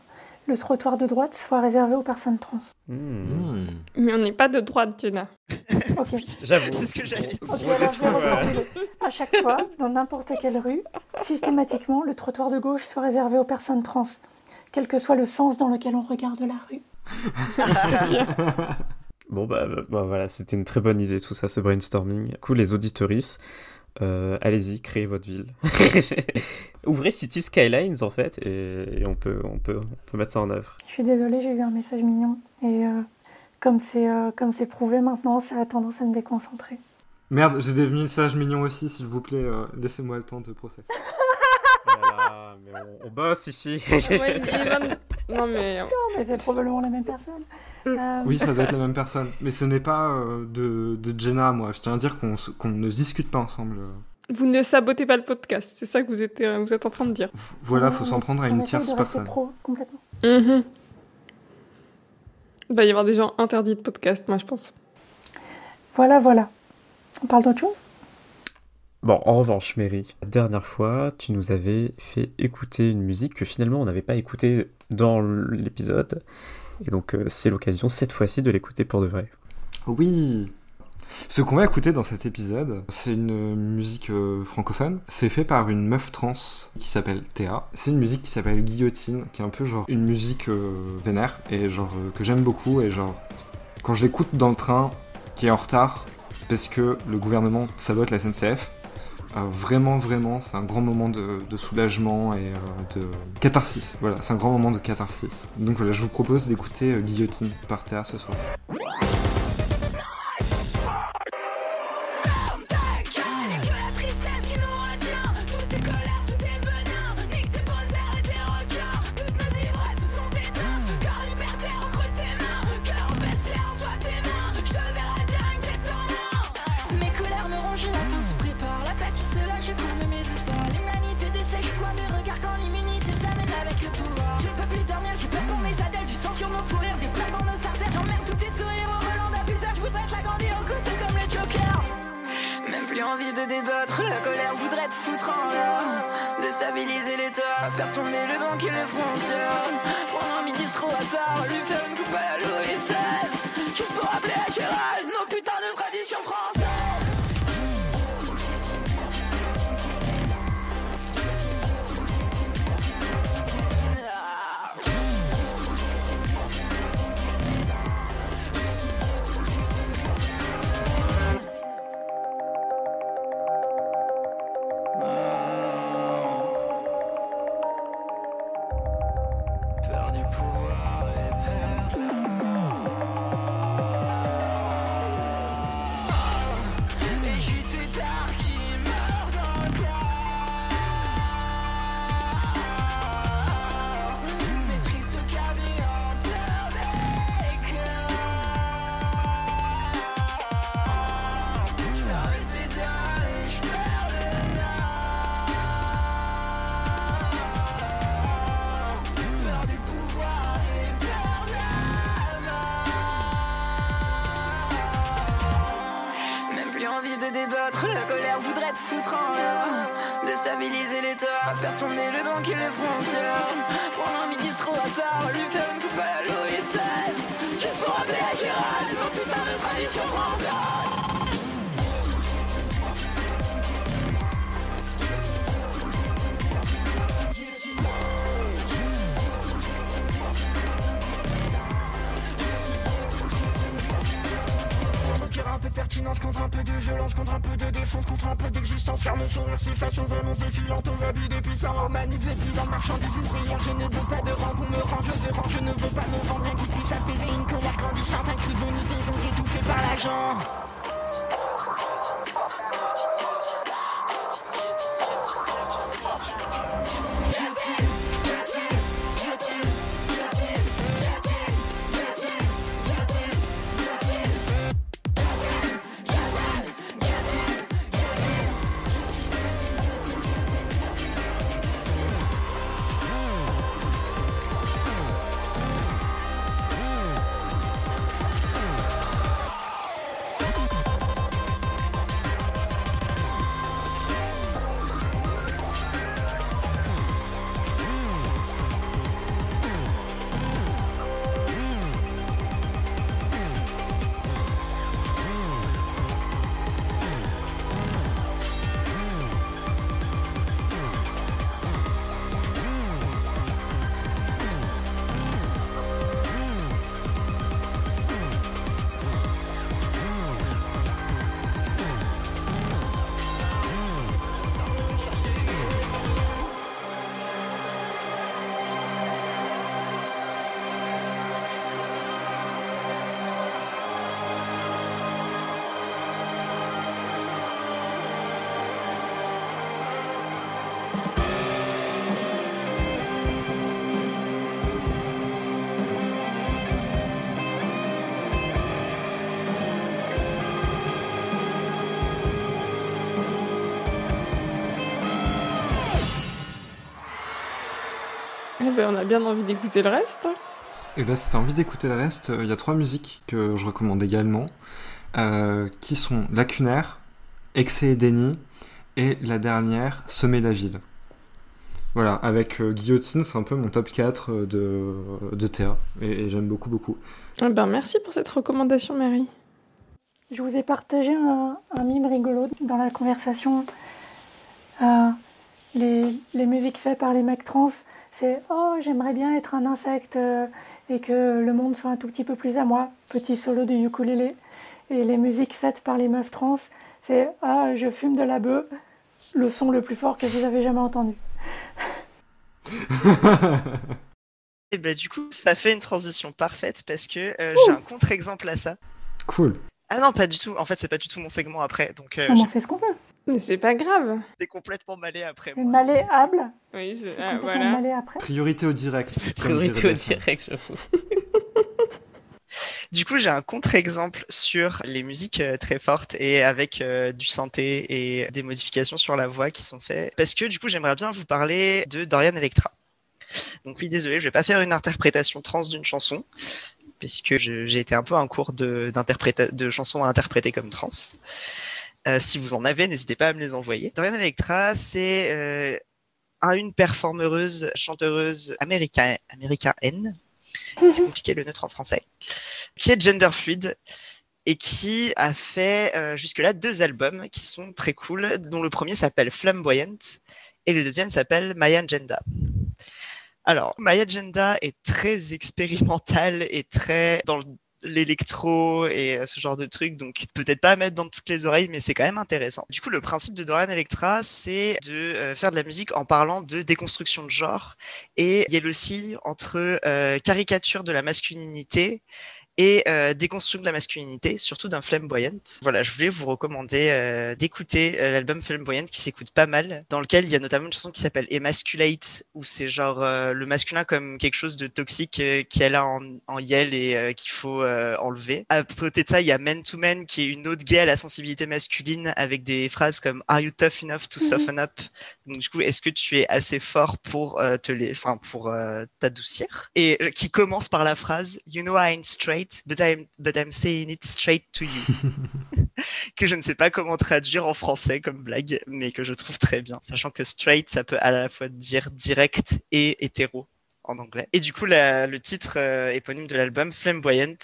le trottoir de droite soit réservé aux personnes trans. Hmm. Mais on n'est pas de droite, Jenna. Ok. J'avoue. C'est ce que j'allais dire. Ok, alors je vais reformuler. À chaque fois, dans n'importe quelle rue, systématiquement, le trottoir de gauche soit réservé aux personnes trans, quel que soit le sens dans lequel on regarde la rue. Bon bah, bah, bah, voilà, c'était une très bonne idée tout ça, ce brainstorming. Du coup, les auditorices, euh, allez-y, créez votre ville. Ouvrez City Skylines en fait, et, et on, peut, on, peut, on peut mettre ça en œuvre. Je suis désolée, j'ai eu un message mignon. Et euh, comme c'est euh, comme c'est prouvé maintenant, ça a tendance à me déconcentrer. Merde, j'ai des messages mignons aussi, s'il vous plaît, euh, laissez-moi le temps de procès. Voilà, mais on, on bosse ici. Ouais, Non, mais. Non, mais c'est probablement la même personne. Euh, Oui, ça doit être la même personne. Mais ce n'est pas euh, de, de Jenna, moi. Je tiens à dire qu'on ne discute pas ensemble. Vous ne sabotez pas le podcast, c'est ça que vous êtes, euh, vous êtes en train de dire. Voilà, non, faut s'en prendre à une tierce personne. pro, complètement. Mhm. Il va y avoir des gens interdits de podcast, moi je pense. Voilà, voilà. On parle d'autre chose? Bon, en revanche, Mary, la dernière fois, tu nous avais fait écouter une musique que finalement on n'avait pas écoutée dans l'épisode. Et donc, euh, c'est l'occasion cette fois-ci de l'écouter pour de vrai. Oui Ce qu'on va écouter dans cet épisode, c'est une musique euh, francophone. C'est fait par une meuf trans qui s'appelle Théa. C'est une musique qui s'appelle Guillotine, qui est un peu genre une musique euh, vénère et genre que j'aime beaucoup. Et genre, quand je l'écoute dans le train qui est en retard parce que le gouvernement sabote la SNCF, vraiment, vraiment, c'est un grand moment de, de soulagement et euh, de catharsis. Voilà, c'est un grand moment de catharsis. Donc voilà, je vous propose d'écouter euh, Guillotine par Théa ce soir. Pertinence, contre un peu de violence, contre un peu de défense, contre un peu d'existence. Car mon sourire s'efface aux annonces défilantes, aux habits des puissants, hors manifs et puis en marchant des ouvriers. Je ne veux pas de rang qu'on me rend, je rends, je ne veux pas me vendre, rien qui puisse apaiser une colère grandissante, un cri venu des ongles étouffés par l'argent. Ben, on a bien envie d'écouter le reste. Et bah, si t'as envie d'écouter le reste, il y a trois musiques que je recommande également, euh, qui sont Lacunaire, Excès et Déni, et la dernière, Semer la ville. Voilà, avec euh, Guillotine, c'est un peu mon top 4 euh, de, de Théa, et, et j'aime beaucoup, beaucoup. Eh ben, merci pour cette recommandation, Mary. Je vous ai partagé un, un mime rigolo dans la conversation. Les, les musiques faites par les mecs trans, c'est Oh, j'aimerais bien être un insecte euh, et que le monde soit un tout petit peu plus à moi. Petit solo de ukulélé. Et les musiques faites par les meufs trans, c'est Ah, je fume de la bœuf. Le son le plus fort que vous avez jamais entendu. Et bah, du coup, ça fait une transition parfaite parce que euh, j'ai un contre-exemple à ça. Cool. Ah non, pas du tout. En fait, c'est pas du tout mon segment après. Donc, euh, On en fait ce qu'on veut. Mais c'est pas grave. c'est complètement malé après. Moi. malléable. Oui, je- C'est ah, complètement voilà. malé après. Priorité au direct. Priorité au direct, j'avoue. Du coup, j'ai un contre-exemple sur les musiques euh, très fortes et avec euh, du synthé et des modifications sur la voix qui sont faites. Parce que du coup, j'aimerais bien vous parler de Dorian Electra. Donc oui, désolé, je vais pas faire une interprétation trans d'une chanson, puisque je- j'ai été un peu un cours de, de chansons à interpréter comme trans. Euh, si vous en avez, n'hésitez pas à me les envoyer. Dorian Electra, c'est euh, un- une performeuse, chanteuse américaine, américaine. C'est compliqué le neutre en français qui est gender fluid et qui a fait euh, jusque-là deux albums qui sont très cool, dont le premier s'appelle Flamboyant et le deuxième s'appelle My Agenda. Alors, My Agenda est très expérimental et très dans le- l'électro et euh, ce genre de truc, donc peut-être pas à mettre dans toutes les oreilles, mais c'est quand même intéressant. Du coup, le principe de Dorian Electra, c'est de euh, faire de la musique en parlant de déconstruction de genre et il y a aussi entre euh, caricature de la masculinité et euh, déconstruction de la masculinité, surtout d'un flamboyant. Voilà, je voulais vous recommander euh, d'écouter euh, l'album Flamboyant qui s'écoute pas mal, dans lequel il y a notamment une chanson qui s'appelle Emasculate, où c'est genre euh, le masculin comme quelque chose de toxique euh, qu'elle a en, en Yel et euh, qu'il faut euh, enlever. À côté de ça, il y a Man to Man qui est une autre gay à la sensibilité masculine avec des phrases comme Are you tough enough to Mhm. soften up? Donc du coup, est-ce que tu es assez fort pour euh, te les, enfin pour euh, t'adoucir? Et qui commence par la phrase You know I ain't straight straight, but I'm, but I'm saying it straight to you. que je ne sais pas comment traduire en français comme blague, mais que je trouve très bien, sachant que straight, ça peut à la fois dire direct et hétéro en anglais. Et du coup, la- le titre euh, éponyme de l'album, Flamboyant,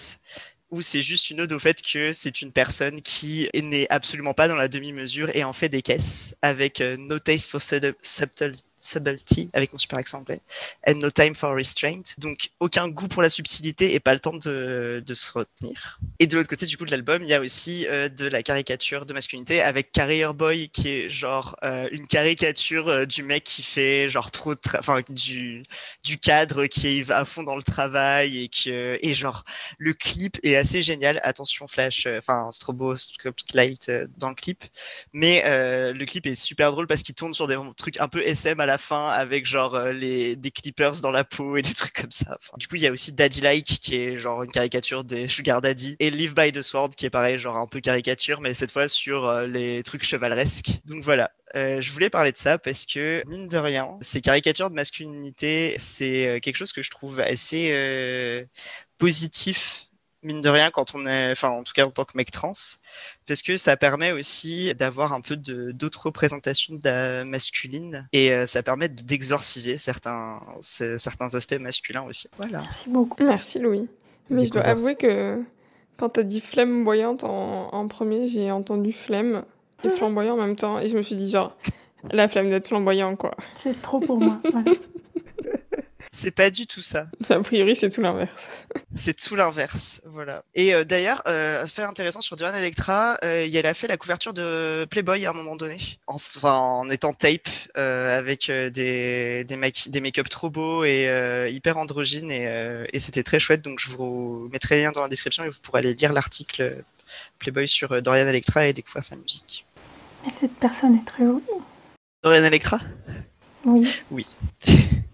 où c'est juste une ode au fait que c'est une personne qui n'est absolument pas dans la demi-mesure et en fait des caisses avec euh, no taste for sub- subtle- subtlety, avec mon super accent anglais, and no time for restraint. Donc aucun goût pour la subtilité et pas le temps de, se retenir. Et de l'autre côté du coup de l'album, il y a aussi euh, de la caricature de masculinité avec Career Boy qui est genre euh, une caricature euh, du mec qui fait genre trop enfin du du cadre qui va à fond dans le travail et que et genre le clip est assez génial. Attention flash, enfin stroboscopic light dans le clip, mais le clip est super drôle parce qu'il tourne sur des trucs un peu SM à la fin avec genre euh, les des clippers dans la peau et des trucs comme ça. Du coup, il y a aussi Daddy Like qui est genre une caricature des Sugar Daddy et Live by the Sword qui est pareil genre un peu caricature mais cette fois sur euh, les trucs chevaleresques. Donc voilà. Euh, je voulais parler de ça parce que, mine de rien, ces caricatures de masculinité, c'est quelque chose que je trouve assez positif, mine de rien, quand on est, enfin, en tout cas en tant que mec trans, parce que ça permet aussi d'avoir un peu de- d'autres représentations de la masculine et euh, ça permet d'exorciser certains, certains aspects masculins aussi. Voilà. Merci beaucoup. Merci Louis. Mais je dois avouer que quand t'as dit flamboyante en, en premier, j'ai entendu flemme et flamboyant en même temps. Et je me suis dit genre, la flemme d'être flamboyant quoi. C'est trop pour moi. C'est pas du tout ça. A priori, c'est tout l'inverse. C'est tout l'inverse, voilà. Et euh, d'ailleurs, euh, fait intéressant sur Duran Electra, euh, elle a fait la couverture de Playboy à un moment donné, en, enfin, en étant tape, euh, avec euh, des, des, make- des make-up trop beaux et euh, hyper androgynes, et, euh, et c'était très chouette, donc je vous mettrai les liens dans la description et vous pourrez aller lire l'article Playboy sur euh, Dorian Electra et découvrir sa musique. Mais cette personne est très jolie. Dorian Electra? Oui. Oui.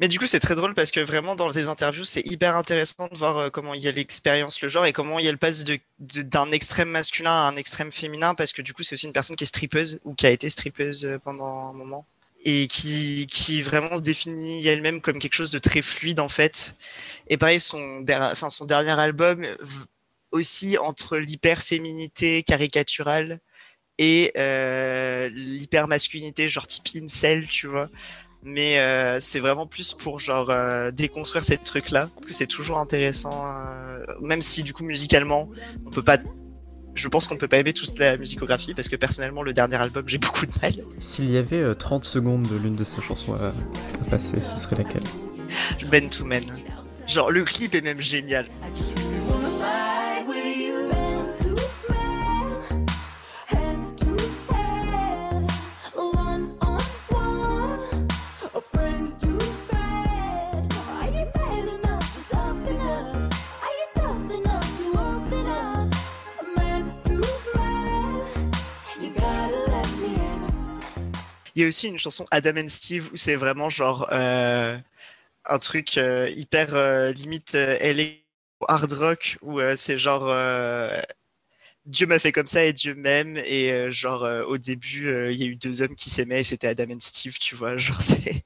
Mais du coup, c'est très drôle parce que vraiment, dans les interviews, c'est hyper intéressant de voir euh, comment il y a l'expérience, le genre, et comment il y a le passe d'un extrême masculin à un extrême féminin, parce que du coup, c'est aussi une personne qui est strippeuse ou qui a été strippeuse euh, pendant un moment et qui, vraiment se définit elle-même comme quelque chose de très fluide en fait. Et pareil, son, dernier album, aussi entre l'hyper-féminité caricaturale et euh, l'hyper-masculinité, genre type incel, tu vois mais euh, c'est vraiment plus pour genre euh, déconstruire ces trucs là que c'est toujours intéressant euh, même si du coup musicalement on peut pas je pense qu'on peut pas aimer toute la musicographie parce que personnellement le dernier album j'ai beaucoup de mal. S'il y avait euh, 30 secondes de l'une de ces chansons à, à passer, ce serait laquelle? Men to Men genre le clip est même génial il y a aussi une chanson Adam and Steve où c'est vraiment genre euh, un truc euh, hyper euh, limite euh, hard rock où euh, c'est genre euh, Dieu m'a fait comme ça et Dieu m'aime et euh, genre euh, au début euh, il y a eu deux hommes qui s'aimaient et c'était Adam and Steve tu vois genre c'est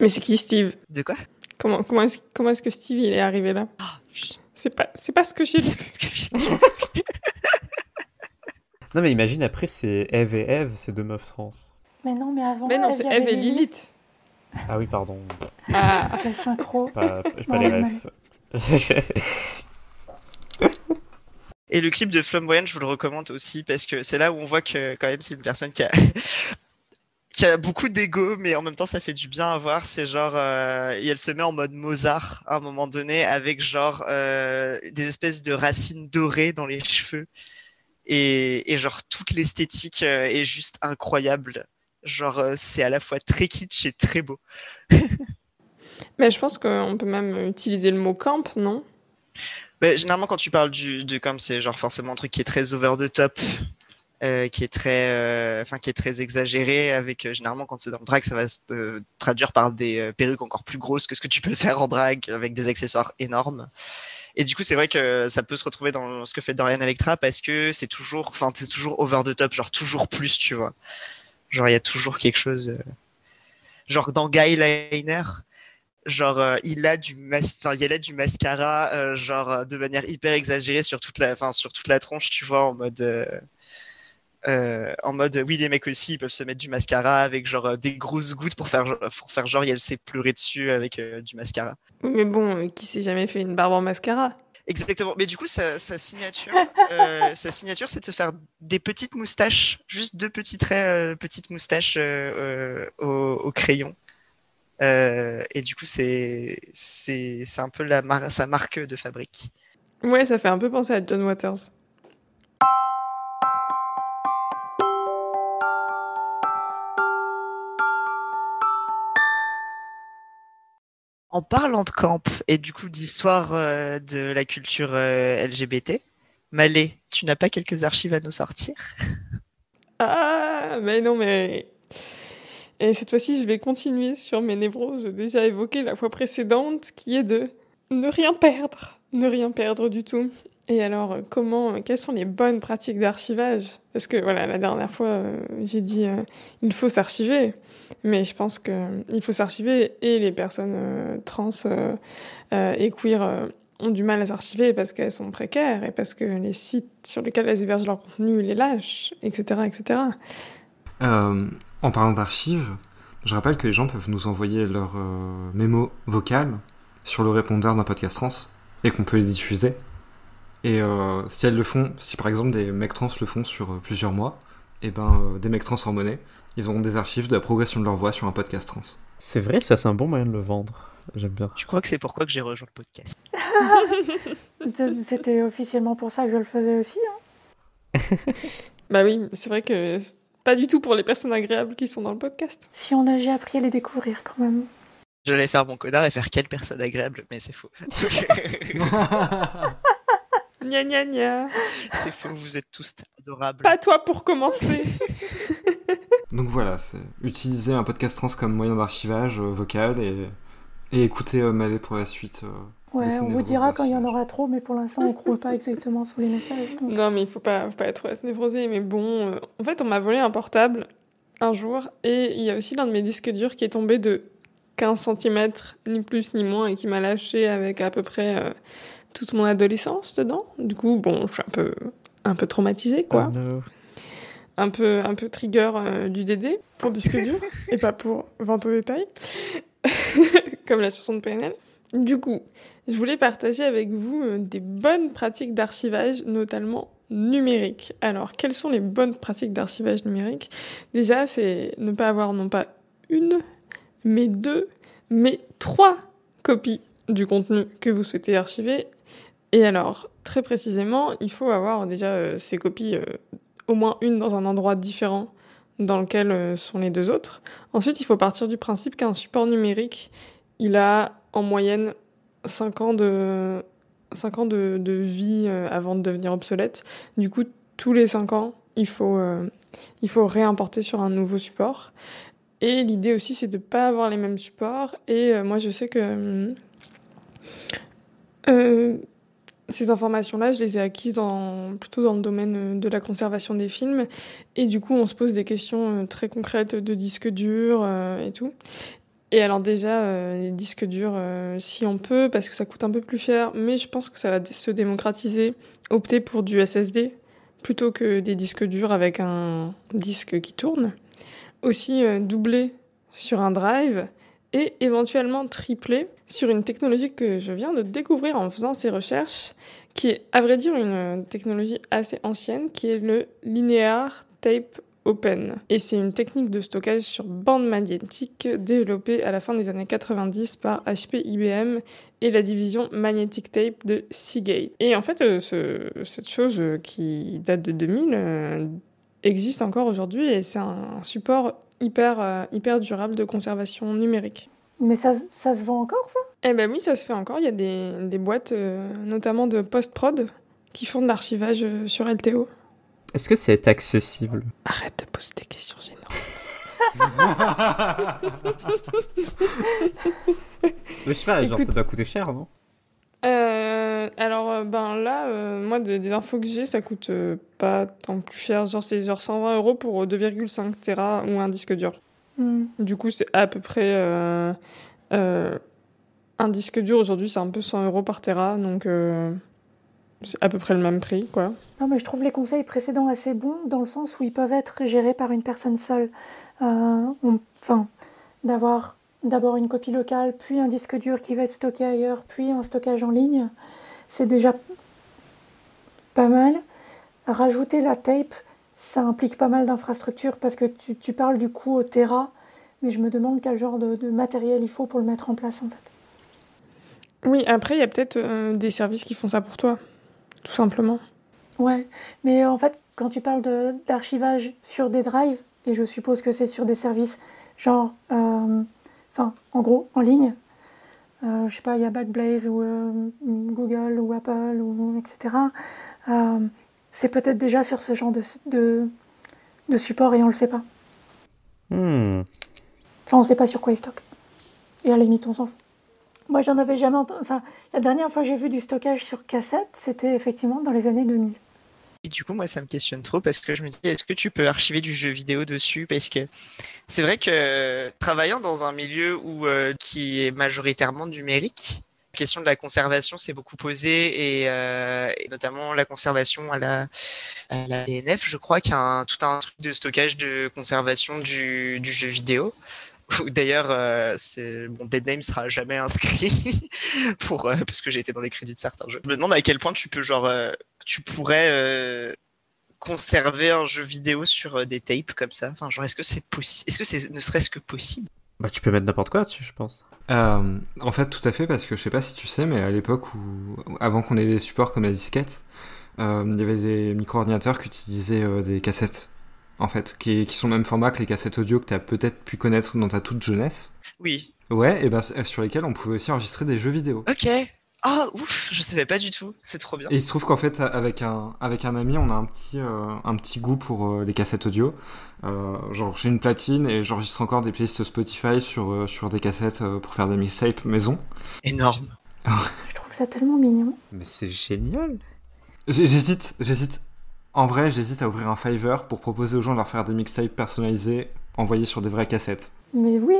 Mais c'est qui Steve? De quoi? Comment, comment est-ce comment est-ce que Steve il est arrivé là? Je- C'est pas, c'est pas ce que j'ai dit. Parce que j'ai- Non mais imagine après c'est Eve et Eve, ces deux meufs trans. Mais non, mais avant. Mais non, c'est Eve et Lilith. Ah oui pardon, Ah, La synchro. pas, pas Non, les refs. Et le clip de Flamboyant, je vous le recommande aussi parce que c'est là où on voit que quand même c'est une personne qui a qui a beaucoup d'ego, mais en même temps ça fait du bien à voir. C'est genre euh, et elle se met en mode Mozart à un moment donné avec genre euh, des espèces de racines dorées dans les cheveux et, et genre toute l'esthétique euh, est juste incroyable. Genre euh, c'est à la fois très kitsch et très beau. mais je pense qu'on peut même utiliser le mot camp, non? Ouais, généralement, quand tu parles du, de comme c'est genre forcément un truc qui est très over the top, euh, qui est très, euh, qui est très exagéré. Avec euh, généralement quand c'est dans le drag, ça va se traduire par des perruques encore plus grosses que ce que tu peux faire en drag, avec des accessoires énormes. Et du coup, c'est vrai que ça peut se retrouver dans ce que fait Dorian Electra parce que c'est toujours, enfin c'est toujours over the top, genre toujours plus, tu vois. Genre il y a toujours quelque chose. euh, Genre dans Guy Liner, Genre, euh, il a du mascara, euh, genre de manière hyper exagérée sur toute la, sur toute tronche, tu vois, en mode, en mode, oui, les mecs aussi, ils peuvent se mettre du mascara avec genre des grosses gouttes pour faire, pour faire genre, elle s'est pleurée dessus avec du mascara. Mais bon, qui s'est jamais fait une barbe en mascara? Exactement. Mais du coup, sa, sa signature, euh, sa signature, c'est de se faire des petites moustaches, juste deux petits traits, euh, petites moustaches euh, euh, au, au crayon. Euh, et du coup, c'est c'est c'est un peu la mar- sa marque de fabrique. Ouais, ça fait un peu penser à John Waters. En parlant de camp et du coup d'histoire euh, de la culture euh, LGBT, Malé, tu n'as pas quelques archives à nous sortir? Ah, mais non, mais. Et cette fois-ci, je vais continuer sur mes névroses déjà évoquées la fois précédente, qui est de ne rien perdre. Ne rien perdre du tout. Et alors, euh, comment, quelles sont les bonnes pratiques d'archivage? Parce que voilà, la dernière fois, euh, j'ai dit euh, il faut s'archiver, mais je pense que euh, il faut s'archiver et les personnes euh, trans euh, euh, et queer euh, ont du mal à s'archiver parce qu'elles sont précaires et parce que les sites sur lesquels elles hébergent leur contenu les lâchent, etc., etc. Euh, en parlant d'archives, je rappelle que les gens peuvent nous envoyer leur euh, mémo vocal sur le répondeur d'un podcast trans et qu'on peut les diffuser. Et euh, si elles le font, si par exemple des mecs trans le font sur euh, plusieurs mois, et ben euh, des mecs trans en monnaie, ils auront des archives de la progression de leur voix sur un podcast trans. C'est vrai, ça c'est un bon moyen de le vendre. J'aime bien. Tu crois que c'est pourquoi que j'ai rejoint le podcast? C'était officiellement pour ça que je le faisais aussi. hein. Bah oui, c'est vrai que c'est pas du tout pour les personnes agréables qui sont dans le podcast. Si on a, j'ai appris à les découvrir quand même. J'allais faire mon connard et faire quelle personne agréable, mais c'est faux. Gna gna gna. c'est faux, vous êtes tous adorables. Pas toi pour commencer. Donc voilà, c'est utiliser un podcast trans comme moyen d'archivage euh, vocal et, et écouter euh, Malé pour la suite. euh. Ouais, on vous dira quand il y en aura trop, mais pour l'instant, on croule pas exactement sous les messages. donc. non, mais il faut pas, faut pas être, être névrosé. Mais bon, euh, en fait, on m'a volé un portable un jour et il y a aussi l'un de mes disques durs qui est tombé de 15 cm, ni plus ni moins, et qui m'a lâché avec à peu près euh, toute mon adolescence dedans. Du coup, bon, je suis un peu, un peu traumatisée, quoi. Oh no. un peu, un peu trigger euh, du DD pour disque dur et pas pour vente au détail, comme la chanson de PNL. Du coup, je voulais partager avec vous euh, des bonnes pratiques d'archivage, notamment numérique. Alors, quelles sont les bonnes pratiques d'archivage numérique? Déjà, c'est ne pas avoir non pas une, mais deux, mais trois copies du contenu que vous souhaitez archiver. Et alors, très précisément, il faut avoir déjà euh, ces copies euh, au moins une dans un endroit différent dans lequel euh, sont les deux autres. Ensuite, il faut partir du principe qu'un support numérique, il a en moyenne 5 ans de, 5 ans de, vie avant de devenir obsolète. Du coup, tous les 5 ans, il faut, il faut réimporter sur un nouveau support. Et l'idée aussi, c'est de ne pas avoir les mêmes supports. Et moi, je sais que... ces informations-là, je les ai acquises plutôt dans le domaine euh, de la conservation des films. Et du coup, on se pose des questions euh, très concrètes de disques durs euh, et tout. Et alors déjà, les disques durs, si on peut, parce que ça coûte un peu plus cher, mais je pense que ça va se démocratiser, opter pour du SSD plutôt que des disques durs avec un disque qui tourne. Aussi doubler sur un drive et éventuellement tripler sur une technologie que je viens de découvrir en faisant ces recherches, qui est à vrai dire une technologie assez ancienne, qui est le Linear Tape Open. Et c'est une technique de stockage sur bande magnétique développée à la fin des années 90 par HP IBM et la division Magnetic Tape de Seagate. Et en fait, euh, ce- cette chose euh, qui date de 2000 euh, existe encore aujourd'hui et c'est un support hyper, euh, hyper durable de conservation numérique. Mais ça, ça se vend encore, ça? Eh ben oui, ça se fait encore. Il y a des, des boîtes, euh, notamment de post-prod, qui font de l'archivage euh, sur LTO. Est-ce que c'est accessible? Arrête de poser des questions gênantes. Mais je sais pas, genre Écoute. ça doit coûter cher, non? Euh, alors, euh, ben là, euh, moi, de- des infos que j'ai, ça coûte euh, pas tant plus cher. Genre, c'est genre 120 euros pour 2,5 Tera ou un disque dur. Hmm. Du coup, c'est à peu près un disque dur aujourd'hui, c'est un peu 100 euros par Tera, donc c'est à peu près le même prix, quoi. Non, mais je trouve les conseils précédents assez bons dans le sens où ils peuvent être gérés par une personne seule. Enfin, d'avoir d'abord une copie locale, puis un disque dur qui va être stocké ailleurs, puis un stockage en ligne, c'est déjà pas mal. Rajouter la tape, ça implique pas mal d'infrastructures parce que tu, tu parles du coût au Tera, mais je me demande quel genre de, de matériel il faut pour le mettre en place en fait. Oui, après, il y a peut-être euh, des services qui font ça pour toi, tout simplement. Ouais, mais en fait, quand tu parles de- d'archivage sur des drives, et je suppose que c'est sur des services genre, euh, enfin, en gros, en ligne, euh, je sais pas, il y a Backblaze ou euh, Google ou Apple ou etc. euh, c'est peut-être déjà sur ce genre de, de, de support et on le sait pas. Hmm. Enfin, on sait pas sur quoi ils stockent. Et à la limite, on s'en fout. Moi, j'en avais jamais entendu. Enfin, la dernière fois que j'ai vu du stockage sur cassette, c'était effectivement dans les années 2000. Du coup, moi, ça me questionne trop parce que je me dis, est-ce que tu peux archiver du jeu vidéo dessus? Parce que c'est vrai que travaillant dans un milieu où, euh, qui est majoritairement numérique, la question de la conservation s'est beaucoup posée et, euh, notamment la conservation à la, DNF, je crois qu'il y a tout un truc de stockage de conservation du jeu vidéo. D'ailleurs, euh, c'est bon, Dead Name sera jamais inscrit pour euh, parce que j'ai été dans les crédits de certains jeux. Je me demande à quel point tu peux genre euh, tu pourrais euh, conserver un jeu vidéo sur euh, des tapes comme ça. Enfin, genre est-ce que c'est possible Est-ce que c'est ne serait-ce que possible? Bah, tu peux mettre n'importe quoi dessus, je pense. Euh, en fait, tout à fait, parce que je sais pas si tu sais, mais à l'époque où, avant qu'on ait des supports comme la disquette, euh, il y avait des micro-ordinateurs qui utilisaient euh, des cassettes, en fait, qui, qui sont le même format que les cassettes audio que tu as peut-être pu connaître dans ta toute jeunesse. Oui. Ouais, et ben euh, sur lesquels on pouvait aussi enregistrer des jeux vidéo. Ok. Ah ouf, je savais pas du tout. C'est trop bien. Et il se trouve qu'en fait, avec un, avec un ami, on a un petit, euh, un petit goût pour euh, les cassettes audio. Euh, genre, j'ai une platine et j'enregistre encore des playlists Spotify sur, euh, sur des cassettes euh, pour faire des mixtapes maison. Énorme. Je trouve ça tellement mignon. Mais c'est génial. J'hésite, j'hésite. En vrai, j'hésite à ouvrir un Fiverr pour proposer aux gens de leur faire des mixtapes personnalisés envoyés sur des vraies cassettes. Mais oui,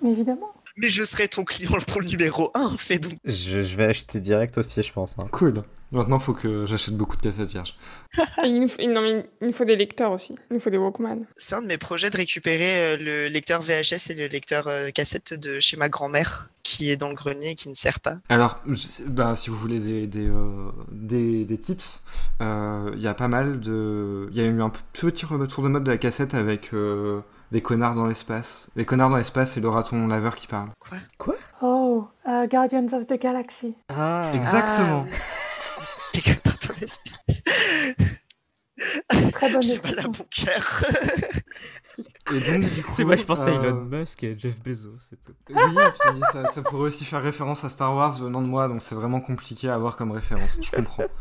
mais évidemment. Mais je serai ton client pour le numéro 1, fais donc. Je, je vais acheter direct aussi, je pense. hein. Cool. Maintenant, faut que j'achète beaucoup de cassettes vierges. Il, nous faut, non, mais il nous faut des lecteurs aussi. Il nous faut des Walkman. C'est un de mes projets de récupérer euh, le lecteur VHS et le lecteur euh, cassette de chez ma grand-mère qui est dans le grenier et qui ne sert pas. Alors, bah, si vous voulez des, des, euh, des, des tips, euh, il y a pas mal de. Il y a eu un petit retour de mode de la cassette avec euh, des connards dans l'espace. Les connards dans l'espace, c'est le raton laveur qui parle. Quoi? Oh, euh, Guardians of the Galaxy. Ah, Exactement. T'es que dans l'espace. Très bonne J'ai mal à mon cœur. Et donc, du coup. Moi je pense à euh, Elon Musk et Jeff Bezos, c'est tout. Oui, et puis ça, ça pourrait aussi faire référence à Star Wars venant de moi, donc c'est vraiment compliqué à avoir comme référence. Je comprends.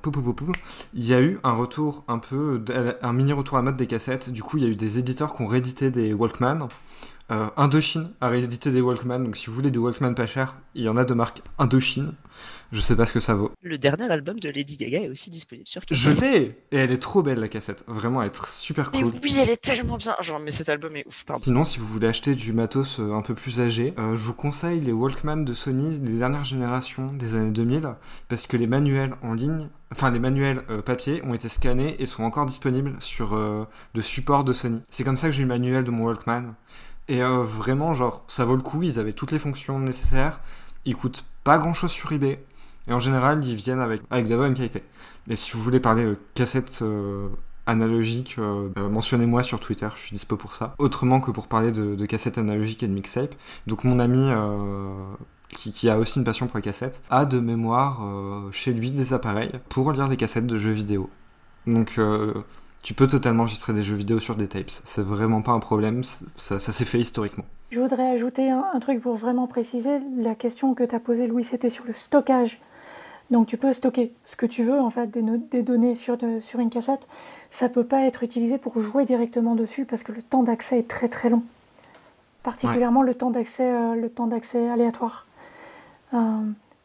Pou, pou, pou, pou. Il y a eu un retour un peu, un mini retour à mode des cassettes. Du coup, il y a eu des éditeurs qui ont réédité des Walkman. Euh, Indochine a réédité des Walkman, donc si vous voulez des Walkman pas chers, il y en a de marque Indochine. Je sais pas ce que ça vaut. Le dernier album de Lady Gaga est aussi disponible sur Je cassette. l'ai Et elle est trop belle la cassette. Vraiment, elle est super Mais cool. oui, elle est tellement bien. Genre, mais cet album est ouf, pardon. Sinon, si vous voulez acheter du matos euh, un peu plus âgé, euh, je vous conseille les Walkman de Sony des dernières générations des années 2000, parce que les manuels en ligne, enfin les manuels euh, papier ont été scannés et sont encore disponibles sur euh, le support de Sony. C'est comme ça que j'ai eu le manuel de mon Walkman. Et euh, vraiment, genre, ça vaut le coup, ils avaient toutes les fonctions nécessaires, ils coûtent pas grand chose sur eBay, et en général, ils viennent avec, avec de la bonne qualité. Mais si vous voulez parler cassette euh, analogique, euh, euh, mentionnez-moi sur Twitter, je suis dispo pour ça. Autrement que pour parler de, cassettes analogiques et de mixtape. Donc mon ami, euh, qui, a aussi une passion pour les cassettes, a de mémoire chez lui des appareils pour lire des cassettes de jeux vidéo. Donc tu peux totalement enregistrer des jeux vidéo sur des tapes. C'est vraiment pas un problème, ça, s'est fait historiquement. Je voudrais ajouter un, un truc pour vraiment préciser. La question que tu as posée, Louis, c'était sur le stockage. Donc tu peux stocker ce que tu veux, en fait, des, données sur, de- sur une cassette. Ça peut pas être utilisé pour jouer directement dessus parce que le temps d'accès est très très long. Particulièrement le temps d'accès euh, le temps d'accès aléatoire. tu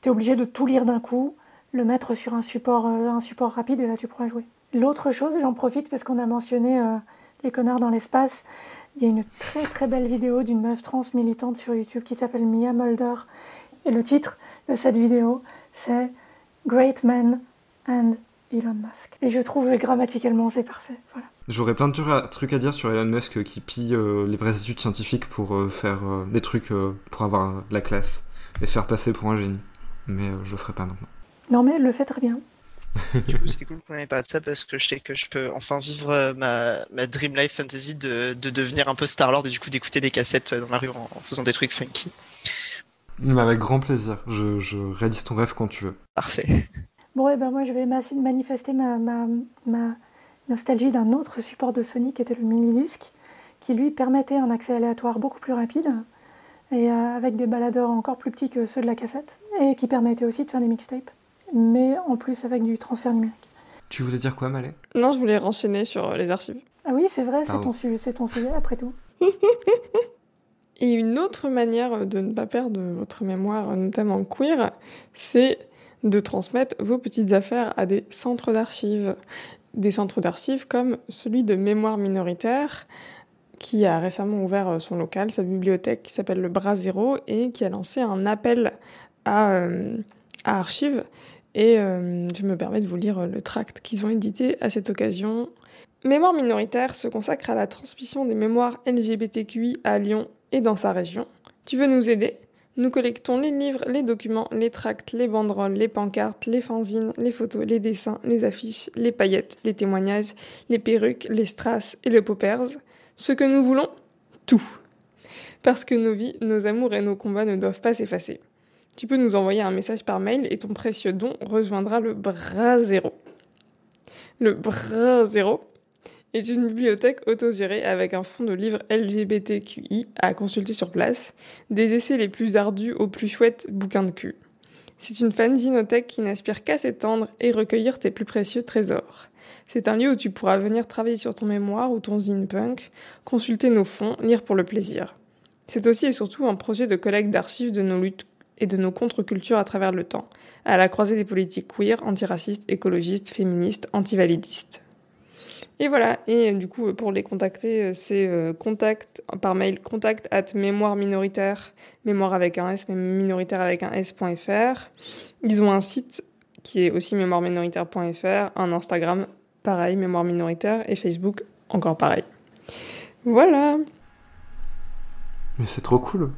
es obligé de tout lire d'un coup, le mettre sur un support, euh, un support rapide et là tu pourras jouer. L'autre chose, j'en profite parce qu'on a mentionné euh, les connards dans l'espace. Il y a une très très belle vidéo d'une meuf trans militante sur YouTube qui s'appelle Mia Mulder Et le titre de cette vidéo, c'est Great Men and Elon Musk. Et je trouve que grammaticalement, c'est parfait. Voilà. J'aurais plein de tru- trucs à dire sur Elon Musk qui pille euh, les vraies études scientifiques pour euh, faire euh, des trucs euh, pour avoir euh, la classe et se faire passer pour un génie. Mais euh, je le ferai pas maintenant. Non, mais elle le fait très bien. Du coup, c'est cool qu'on ait pas de ça parce que je sais que je peux enfin vivre euh, ma, ma Dream Life Fantasy de, de devenir un peu Star-Lord et du coup d'écouter des cassettes dans la rue en, en faisant des trucs funky. Mais avec grand plaisir. Je, je réalise ton rêve quand tu veux. Parfait. Bon, et ben moi, je vais manifester ma, ma, ma nostalgie d'un autre support de Sony qui était le mini-disque, qui lui permettait un accès aléatoire beaucoup plus rapide et euh, avec des baladeurs encore plus petits que ceux de la cassette et qui permettait aussi de faire des mixtapes, mais en plus avec du transfert numérique. Tu voulais dire quoi, Malais Non, je voulais renchaîner sur les archives. Ah oui, c'est vrai, c'est ton, ton sujet après tout. Et une autre manière de ne pas perdre votre mémoire, notamment queer, c'est de transmettre vos petites affaires à des centres d'archives. Des centres d'archives comme celui de Mémoire minoritaire, qui a récemment ouvert son local, sa bibliothèque qui s'appelle le Bras Zéro, et qui a lancé un appel à, euh, archives. Et euh, je me permets de vous lire le tract qu'ils ont édité à cette occasion. Mémoire minoritaire se consacre à la transmission des mémoires LGBTQI à Lyon et dans sa région. Tu veux nous aider? Nous collectons les livres, les documents, les tracts, les banderoles, les pancartes, les fanzines, les photos, les dessins, les affiches, les paillettes, les témoignages, les perruques, les strass et le poppers. Ce que nous voulons Tout. Parce que nos vies, nos amours et nos combats ne doivent pas s'effacer. Tu peux nous envoyer un message par mail et ton précieux don rejoindra le bras zéro. Le bras zéro est une bibliothèque autogérée avec un fonds de livres LGBTQI à consulter sur place, des essais les plus ardus aux plus chouettes bouquins de cul. C'est une fanzinothèque qui n'aspire qu'à s'étendre et recueillir tes plus précieux trésors. C'est un lieu où tu pourras venir travailler sur ton mémoire ou ton zine punk, consulter nos fonds, lire pour le plaisir. C'est aussi et surtout un projet de collecte d'archives de nos luttes et de nos contre-cultures à travers le temps, à la croisée des politiques queer, antiracistes, écologistes, féministes, antivalidistes. Et voilà, et euh, du coup, pour les contacter, euh, c'est euh, contact par mail contact at mémoire minoritaire, mémoire avec un S, mais minoritaire avec un S.fr. Ils ont un site qui est aussi mémoireminoritaire.fr, un Instagram pareil, mémoire minoritaire, et Facebook encore pareil. Voilà. Mais c'est trop cool.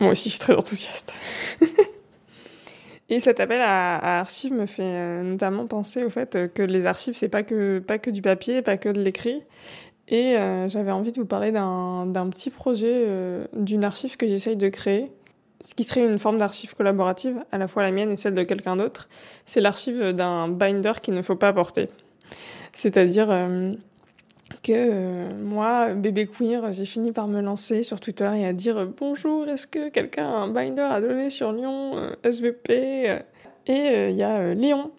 Moi aussi, je suis très enthousiaste. Et cet appel à, archives me fait euh, notamment penser au fait euh, que les archives, c'est pas que, pas que du papier, pas que de l'écrit. Et euh, j'avais envie de vous parler d'un petit projet, d'une archive que j'essaye de créer, ce qui serait une forme d'archive collaborative, à la fois la mienne et celle de quelqu'un d'autre. C'est l'archive d'un binder qu'il ne faut pas porter. C'est-à-dire euh, moi, bébé queer, j'ai fini par me lancer sur Twitter et à dire euh, bonjour, est-ce que quelqu'un a un binder à donner sur Lyon, euh, SVP Et il y a Léon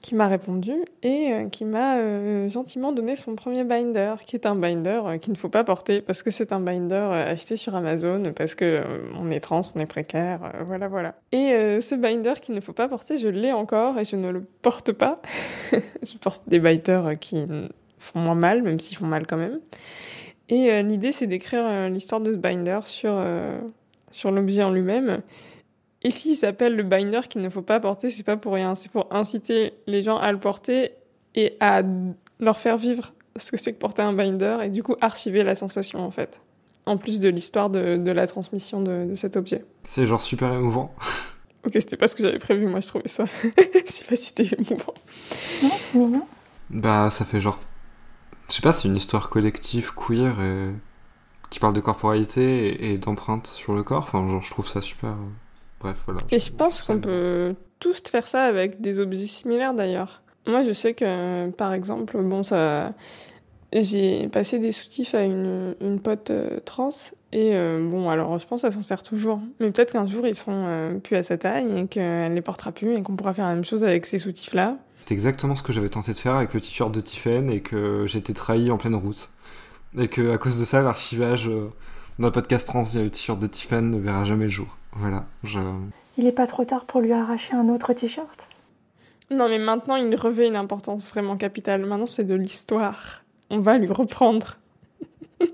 qui m'a répondu et qui m'a gentiment donné son premier binder, qui est un binder qu'il ne faut pas porter parce que c'est un binder acheté sur Amazon, parce que on est trans, on est précaire, voilà, voilà. Et ce binder qu'il ne faut pas porter, je l'ai encore et je ne le porte pas. je porte des binders qui font moins mal, même s'ils font mal quand même. Et euh, l'idée, c'est d'écrire euh, l'histoire de ce binder sur, euh, sur l'objet en lui-même. Et s'il s'appelle le binder qu'il ne faut pas porter, c'est pas pour rien. C'est pour inciter les gens à le porter et à leur faire vivre ce que c'est que porter un binder et du coup archiver la sensation en fait. En plus de l'histoire de, de la transmission de, de cet objet. C'est genre super émouvant. Ok, c'était pas ce que j'avais prévu, moi je trouvais ça. Je sais pas si c'était émouvant. Non, c'est mignon. Bah, ça fait genre. Je sais pas, c'est une histoire collective queer et... qui parle de corporalité et, et d'empreinte sur le corps. Enfin, genre, je trouve ça super. euh, Bref, voilà. Et je pense qu'on peut tous faire ça avec des objets similaires d'ailleurs. Moi, je sais que, par exemple, bon, ça, j'ai passé des soutifs à une, une pote euh, trans et euh, bon, alors je pense qu'elle s'en sert toujours. Mais peut-être qu'un jour ils seront euh, plus à sa taille et qu'elle les portera plus et qu'on pourra faire la même chose avec ces soutifs-là. C'est exactement ce que j'avais tenté de faire avec le t-shirt de Tiffen et que j'ai été trahi en pleine route. Et que à cause de ça, l'archivage euh, dans le podcast trans via le t-shirt de Tiffen ne verra jamais le jour. Voilà. Je... Il est pas trop tard pour lui arracher un autre t-shirt? Non, mais maintenant il revêt une importance vraiment capitale. Maintenant c'est de l'histoire. On va lui reprendre.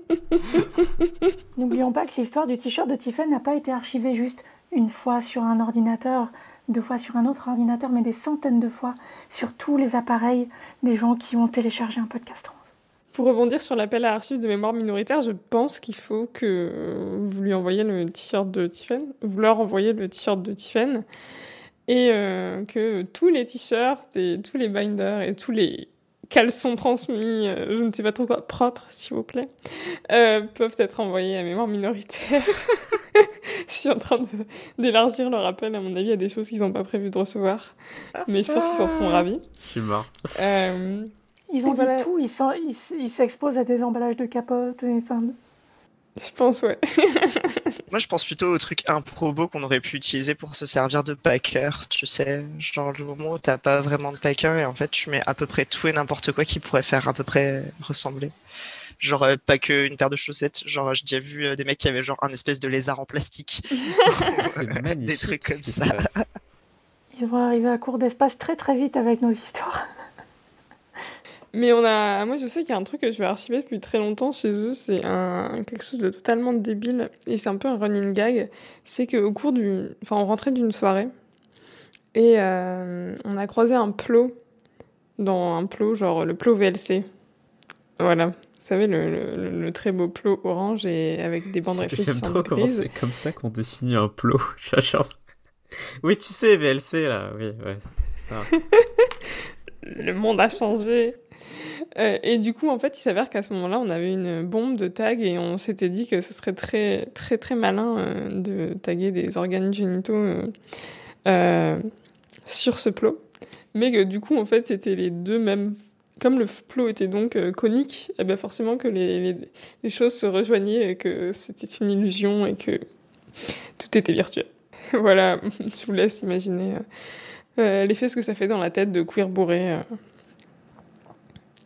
N'oublions pas que l'histoire du t-shirt de Tiffen n'a pas été archivée juste une fois sur un ordinateur, deux fois sur un autre ordinateur, mais des centaines de fois sur tous les appareils des gens qui ont téléchargé un podcast trans. Pour rebondir sur l'appel à archives de mémoire minoritaire, je pense qu'il faut que vous lui envoyez le t-shirt de Tiffen, vous leur envoyez le t-shirt de Tiffen, et euh, que tous les t-shirts et tous les binders et tous les caleçons transmis, euh, je ne sais pas trop quoi, propres, s'il vous plaît, euh, peuvent être envoyés à mémoire minoritaire. je suis en train de- d'élargir leur appel, à mon avis, à des choses qu'ils n'ont pas prévu de recevoir. Mais je pense qu'ils en seront ravis. Je suis morte. Euh, Ils ont dit voilà. tout, ils s'exposent à des emballages de capotes. et Enfin, je pense, ouais. Moi, je pense plutôt au truc improbo qu'on aurait pu utiliser pour se servir de packer, tu sais. Genre le moment où t'as pas vraiment de packer et en fait tu mets à peu près tout et n'importe quoi qui pourrait faire à peu près ressembler. Genre euh, pas que une paire de chaussettes. Genre j'ai déjà vu euh, des mecs qui avaient genre un espèce de lézard en plastique. Des trucs comme ça. ils vont arriver à court d'espace très très vite avec nos histoires. Mais on a, moi je sais qu'il y a un truc que je vais archiver depuis très longtemps chez eux, c'est un quelque chose de totalement débile et c'est un peu un running gag. C'est qu'au cours du, enfin on rentrait d'une soirée et euh, on a croisé un plot dans un plot genre le plot VLC. Voilà, vous savez le, le, le très beau plot orange et avec des bandes C'est- J'aime trop comment c'est comme ça qu'on définit un plot. Genre... Oui, tu sais, VLC, là. Oui, ouais, c'est ça. le monde a changé. Euh, et du coup, en fait, il s'avère qu'à ce moment-là, on avait une bombe de tag et on s'était dit que ce serait très, très, très malin euh, de taguer des organes génitaux euh, sur ce plot. Mais que du coup, en fait, c'était les deux mêmes. Comme le plot était donc conique, eh ben forcément que les, choses se rejoignaient et que c'était une illusion et que tout était virtuel. voilà, je vous laisse imaginer l'effet ce que ça fait dans la tête de queer bourré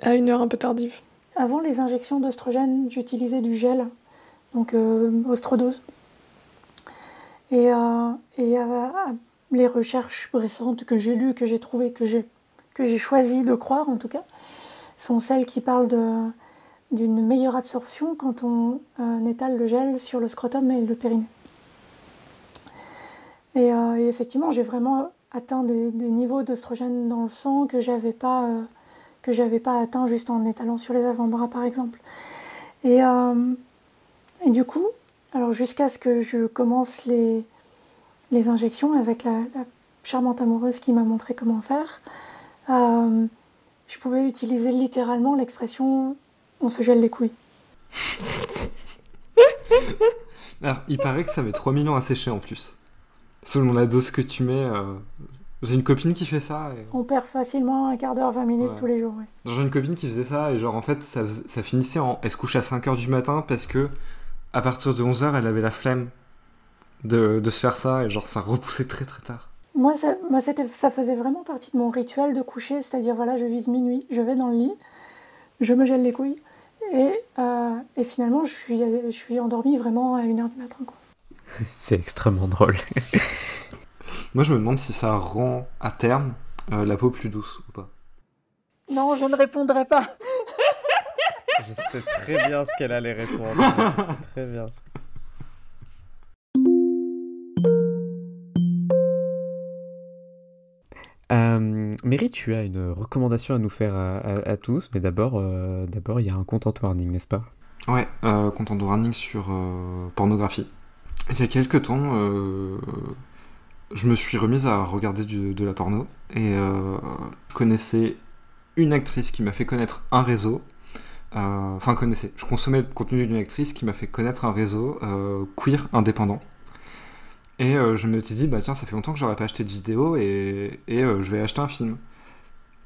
à une heure un peu tardive. Avant les injections d'oestrogène, j'utilisais du gel, donc euh, ostrodose. Et, euh, euh, les recherches récentes que j'ai lues, que j'ai trouvées, que j'ai choisi de croire en tout cas, sont celles qui parlent d'une meilleure absorption quand on étale le gel sur le scrotum et le périnée. Et, effectivement, j'ai vraiment atteint des, des niveaux d'oestrogène dans le sang que j'avais pas que j'avais pas atteint juste en étalant sur les avant-bras par exemple. Et, euh, et du coup, alors jusqu'à ce que je commence les, les injections avec la, la charmante amoureuse qui m'a montré comment faire, euh, je pouvais utiliser littéralement l'expression on se gèle les couilles. Alors, il paraît que ça met 3 millions à sécher en plus. Selon la dose que tu mets. euh, J'ai une copine qui fait ça. Et... On perd facilement un quart d'heure, 20 minutes Ouais. tous les jours. ouais. J'ai une copine qui faisait ça et genre en fait ça, finissait en. Elle se couche à 5h du matin parce que à partir de 11h elle avait la flemme de, de se faire ça et genre ça repoussait très très tard. Moi, ça, moi c'était, ça faisait vraiment partie de mon rituel de coucher, c'est-à-dire voilà, je vise minuit, je vais dans le lit, je me gèle les couilles, et, euh, et finalement, je suis, je suis endormie vraiment à 1h du matin. Quoi. C'est extrêmement drôle. Moi je me demande si ça rend à terme euh, la peau plus douce ou pas. Non, je ne répondrai pas. Je sais très bien ce qu'elle allait répondre. Je sais très bien. Euh, Mary, tu as une recommandation à nous faire à, à- à tous, mais d'abord, euh, d'abord, il y a un content warning, n'est-ce pas? Ouais, euh, content de running sur euh, pornographie. Il y a quelques temps, euh, je me suis remise à regarder de la porno et euh, je connaissais une actrice qui m'a fait connaître un réseau. Euh, Enfin, connaissais. Je consommais le contenu d'une actrice qui m'a fait connaître un réseau euh, queer indépendant. Et je me suis dit, bah tiens, ça fait longtemps que j'aurais pas acheté de vidéo et, et je vais acheter un film.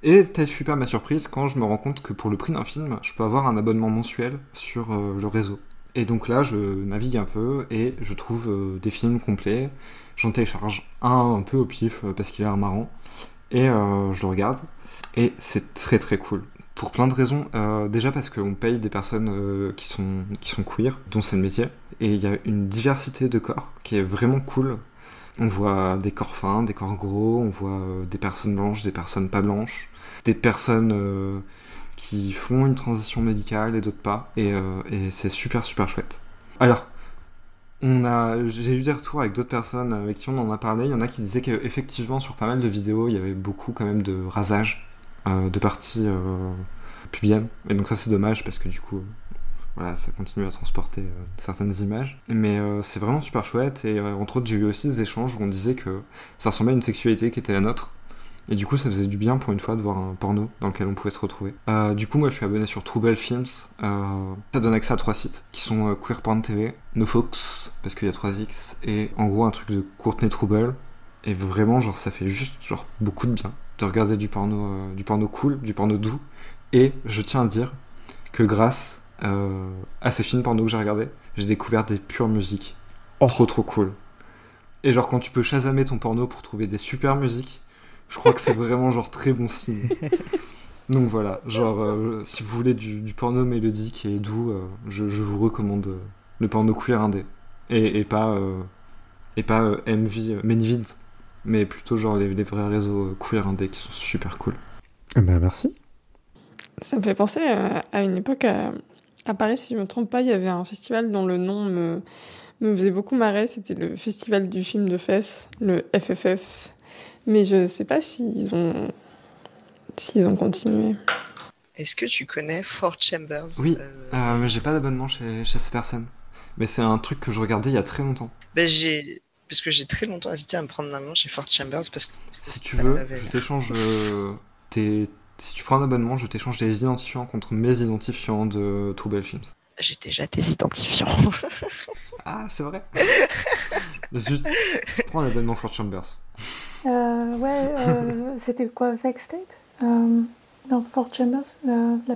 Et telle fut pas ma surprise quand je me rends compte que pour le prix d'un film, je peux avoir un abonnement mensuel sur le réseau. Et donc là, je navigue un peu et je trouve des films complets. J'en télécharge un un peu au pif euh, parce qu'il a l'air marrant. Et euh, je le regarde. Et c'est très très cool. Pour plein de raisons. Euh, déjà parce qu'on paye des personnes qui, sont, qui sont queer, dont c'est le métier. Et il y a une diversité de corps qui est vraiment cool. On voit des corps fins, des corps gros, on voit des personnes blanches, des personnes pas blanches, des personnes qui font une transition médicale et d'autres pas. Et c'est super super chouette. Alors, on a, j'ai eu des retours avec d'autres personnes avec qui on en a parlé. Il y en a qui disaient qu'effectivement, sur pas mal de vidéos, il y avait beaucoup quand même de rasage euh, de parties euh, pubiennes. Et donc, ça, c'est dommage parce que du coup, voilà, ça continue à transporter euh, certaines images. Mais euh, c'est vraiment super chouette. Et entre autres, j'ai eu aussi des échanges où on disait que ça ressemblait à une sexualité qui était la nôtre. Et du coup, ça faisait du bien pour une fois de voir un porno dans lequel on pouvait se retrouver. Euh, du coup, moi, je suis abonné sur Trouble Films. Euh, ça donne accès à trois sites qui sont euh, Queer Porn TV, NoFox, parce qu'il y a 3X, et en gros un truc de Courtney Trouble. Et vraiment, genre, ça fait juste genre beaucoup de bien de regarder du porno, euh, du porno cool, du porno doux. Et je tiens à dire que grâce à ces films porno que j'ai regardés, j'ai découvert des pures musiques. Oh. Trop trop cool. Et genre quand tu peux chasamer ton porno pour trouver des super musiques, je crois que c'est vraiment genre très bon signe. Donc voilà, genre euh, si vous voulez du, du porno mélodique et doux, euh, je, je vous recommande euh, le porno queer indé. Et, et pas, euh, et pas euh, MV, euh, Manyvid, mais plutôt genre les, les vrais réseaux euh, queer indé qui sont super cool. Bah merci. Ça me fait penser à, à une époque à, à Paris, si je me trompe pas, il y avait un festival dont le nom me, me faisait beaucoup marrer. C'était le festival du film de fesses, le FFF. Mais je sais pas s'ils ont s'ils ont continué. Est-ce que tu connais Four Chambers Oui. Euh, Euh, mais j'ai pas d'abonnement chez, chez ces personnes. Mais c'est un truc que je regardais il y a très longtemps. ben, j'ai parce que j'ai très longtemps hésité à me prendre un abonnement chez Four Chambers parce que Si tu veux, je t'échange euh, tes... Si tu prends un abonnement, je t'échange des identifiants contre mes identifiants de Trouble Films. j'ai déjà tes identifiants. Ah, c'est vrai Juste, prends un abonnement Fort Chambers. Euh, ouais, euh, c'était quoi, Vextape? Euh, Dans Fort Chambers euh, la-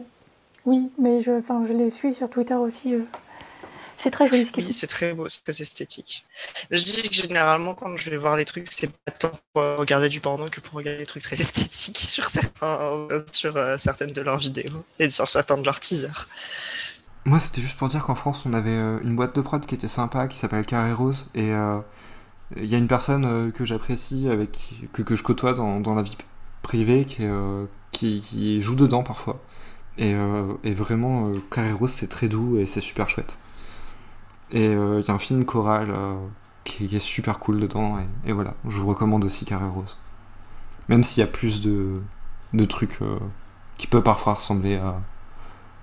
Oui, mais je, enfin, je les suis sur Twitter aussi. euh. C'est très joli ce qu'ils Oui, c'est très beau, c'est très esthétique. Je dis que généralement, quand je vais voir les trucs, c'est pas tant pour regarder du porno que pour regarder des trucs très esthétiques sur, certains, sur euh, certaines de leurs vidéos et sur certains de leurs teasers. Moi, c'était juste pour dire qu'en France, on avait euh, une boîte de prod qui était sympa, qui s'appelle Carré Rose, et euh, il y a une personne euh, que j'apprécie, avec que, je côtoie dans, dans la vie privée, qui, euh, qui, joue dedans parfois. Et, euh, et vraiment, Carré Rose, c'est très doux et c'est super chouette. Et il y a un film choral qui, est super cool dedans, et, voilà, je vous recommande aussi Carré Rose. Même s'il y a plus de, de trucs qui peuvent parfois ressembler à,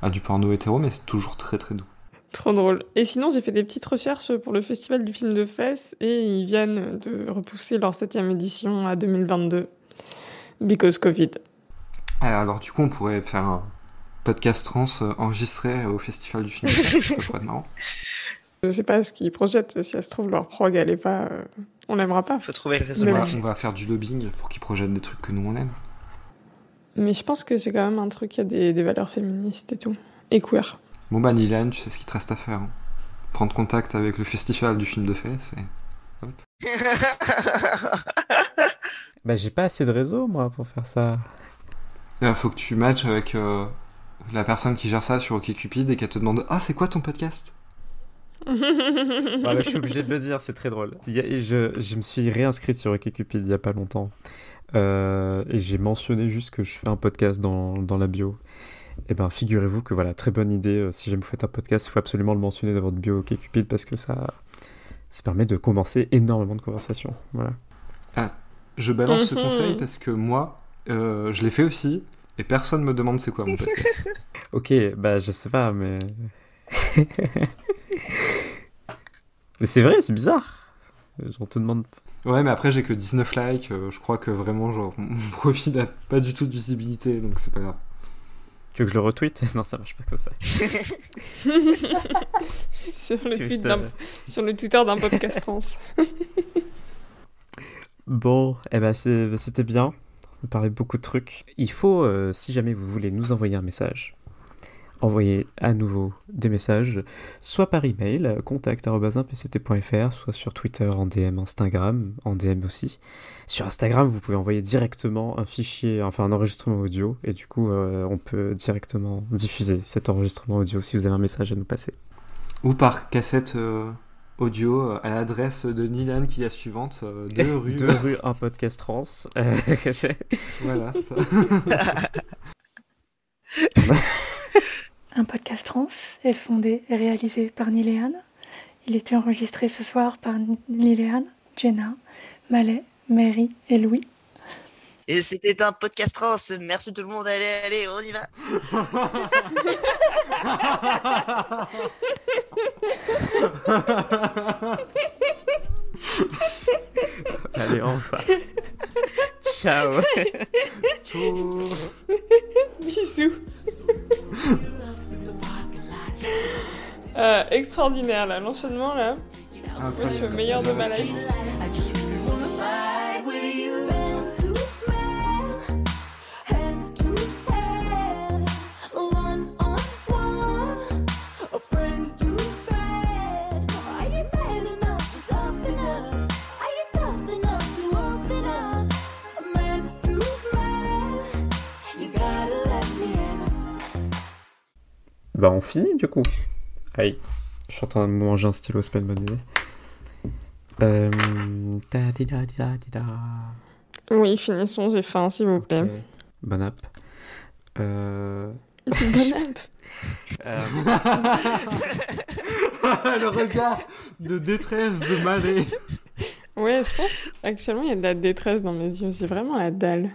à du porno hétéro, mais c'est toujours très très doux. Trop drôle. Et sinon, j'ai fait des petites recherches pour le festival du film de fesses et ils viennent de repousser leur septième édition à 2022. Because Covid. Ah, Alors du coup, on pourrait faire un podcast trans enregistré au festival du film. être marrant. Je sais pas ce qu'ils projettent. Si ça se trouve, leur prog, elle est pas. euh, On l'aimera pas. Faut trouver le réseau. On va faire du lobbying pour qu'ils projettent des trucs que nous on aime. Mais je pense que c'est quand même un truc qui a des, des valeurs féministes et tout. Et queer. Bon bah Nilan, tu sais ce qu'il te reste à faire. hein. Prendre contact avec le festival du film de fait, c'est... Bah j'ai pas assez de réseau moi pour faire ça. Il faut que tu matches avec euh, la personne qui gère ça sur OkCupid et qu'elle te demande « Ah, c'est quoi ton podcast? Ah bah, je suis obligé de le dire, c'est très drôle. Il y a- je, je me suis réinscrit sur OkCupid il y a pas longtemps. Euh, et j'ai mentionné juste que je fais un podcast dans, dans la bio. Et ben figurez-vous que voilà, très bonne idée. euh, Si jamais vous faites un podcast, il faut absolument le mentionner dans votre bio OkCupid parce que ça, ça permet de commencer énormément de conversations. Voilà. ?» Je balance ce Mhm. conseil parce que moi, euh, je l'ai fait aussi et personne me demande c'est quoi mon podcast. Ok, bah je sais pas, mais. mais c'est vrai, c'est bizarre. On te demande. Ouais, mais après j'ai que 19 likes, euh, je crois que vraiment, genre, mon profil n'a pas du tout de visibilité, donc c'est pas grave. Tu veux que je le retweete Non, ça marche pas comme ça. sur, le tweet te- sur Twitter d'un podcast trans. Bon, eh ben c'était bien. On parlait beaucoup de trucs. Il faut, euh, si jamais vous voulez nous envoyer un message, envoyer à nouveau des messages, soit par email, contact.pct.fr, soit sur Twitter, en DM, Instagram, en DM aussi. Sur Instagram, vous pouvez envoyer directement un fichier, enfin un enregistrement audio, et du coup, euh, on peut directement diffuser cet enregistrement audio si vous avez un message à nous passer. Ou par cassette euh, audio euh, à l'adresse de Nilan qui est la suivante, euh, de rue. Deux rues, un podcast trans. Voilà, ça. Un podcast trans est fondé et réalisé par Niléane. Il était enregistré ce soir par Liliane, Jenna, Malais, Mary et Louis. Et c'était un podcast trans. Merci tout le monde. Allez, allez, on y va. Allez, enfin. Ciao. Ciao. Bisous. Euh, extraordinaire là, l'enchaînement là. Moi je suis au meilleur de ma life. Bah, on finit du coup. Aïe. Je suis en train de manger un stylo spellmané. Euh. ta-di-da-di-da-di-da. Oui, finissons, j'ai faim s'il vous plaît. Ok. Bon app. Euh. Bon app. euh, Le regard de détresse de Malé. Ouais, je pense actuellement il y a de la détresse dans mes yeux, j'ai vraiment la dalle.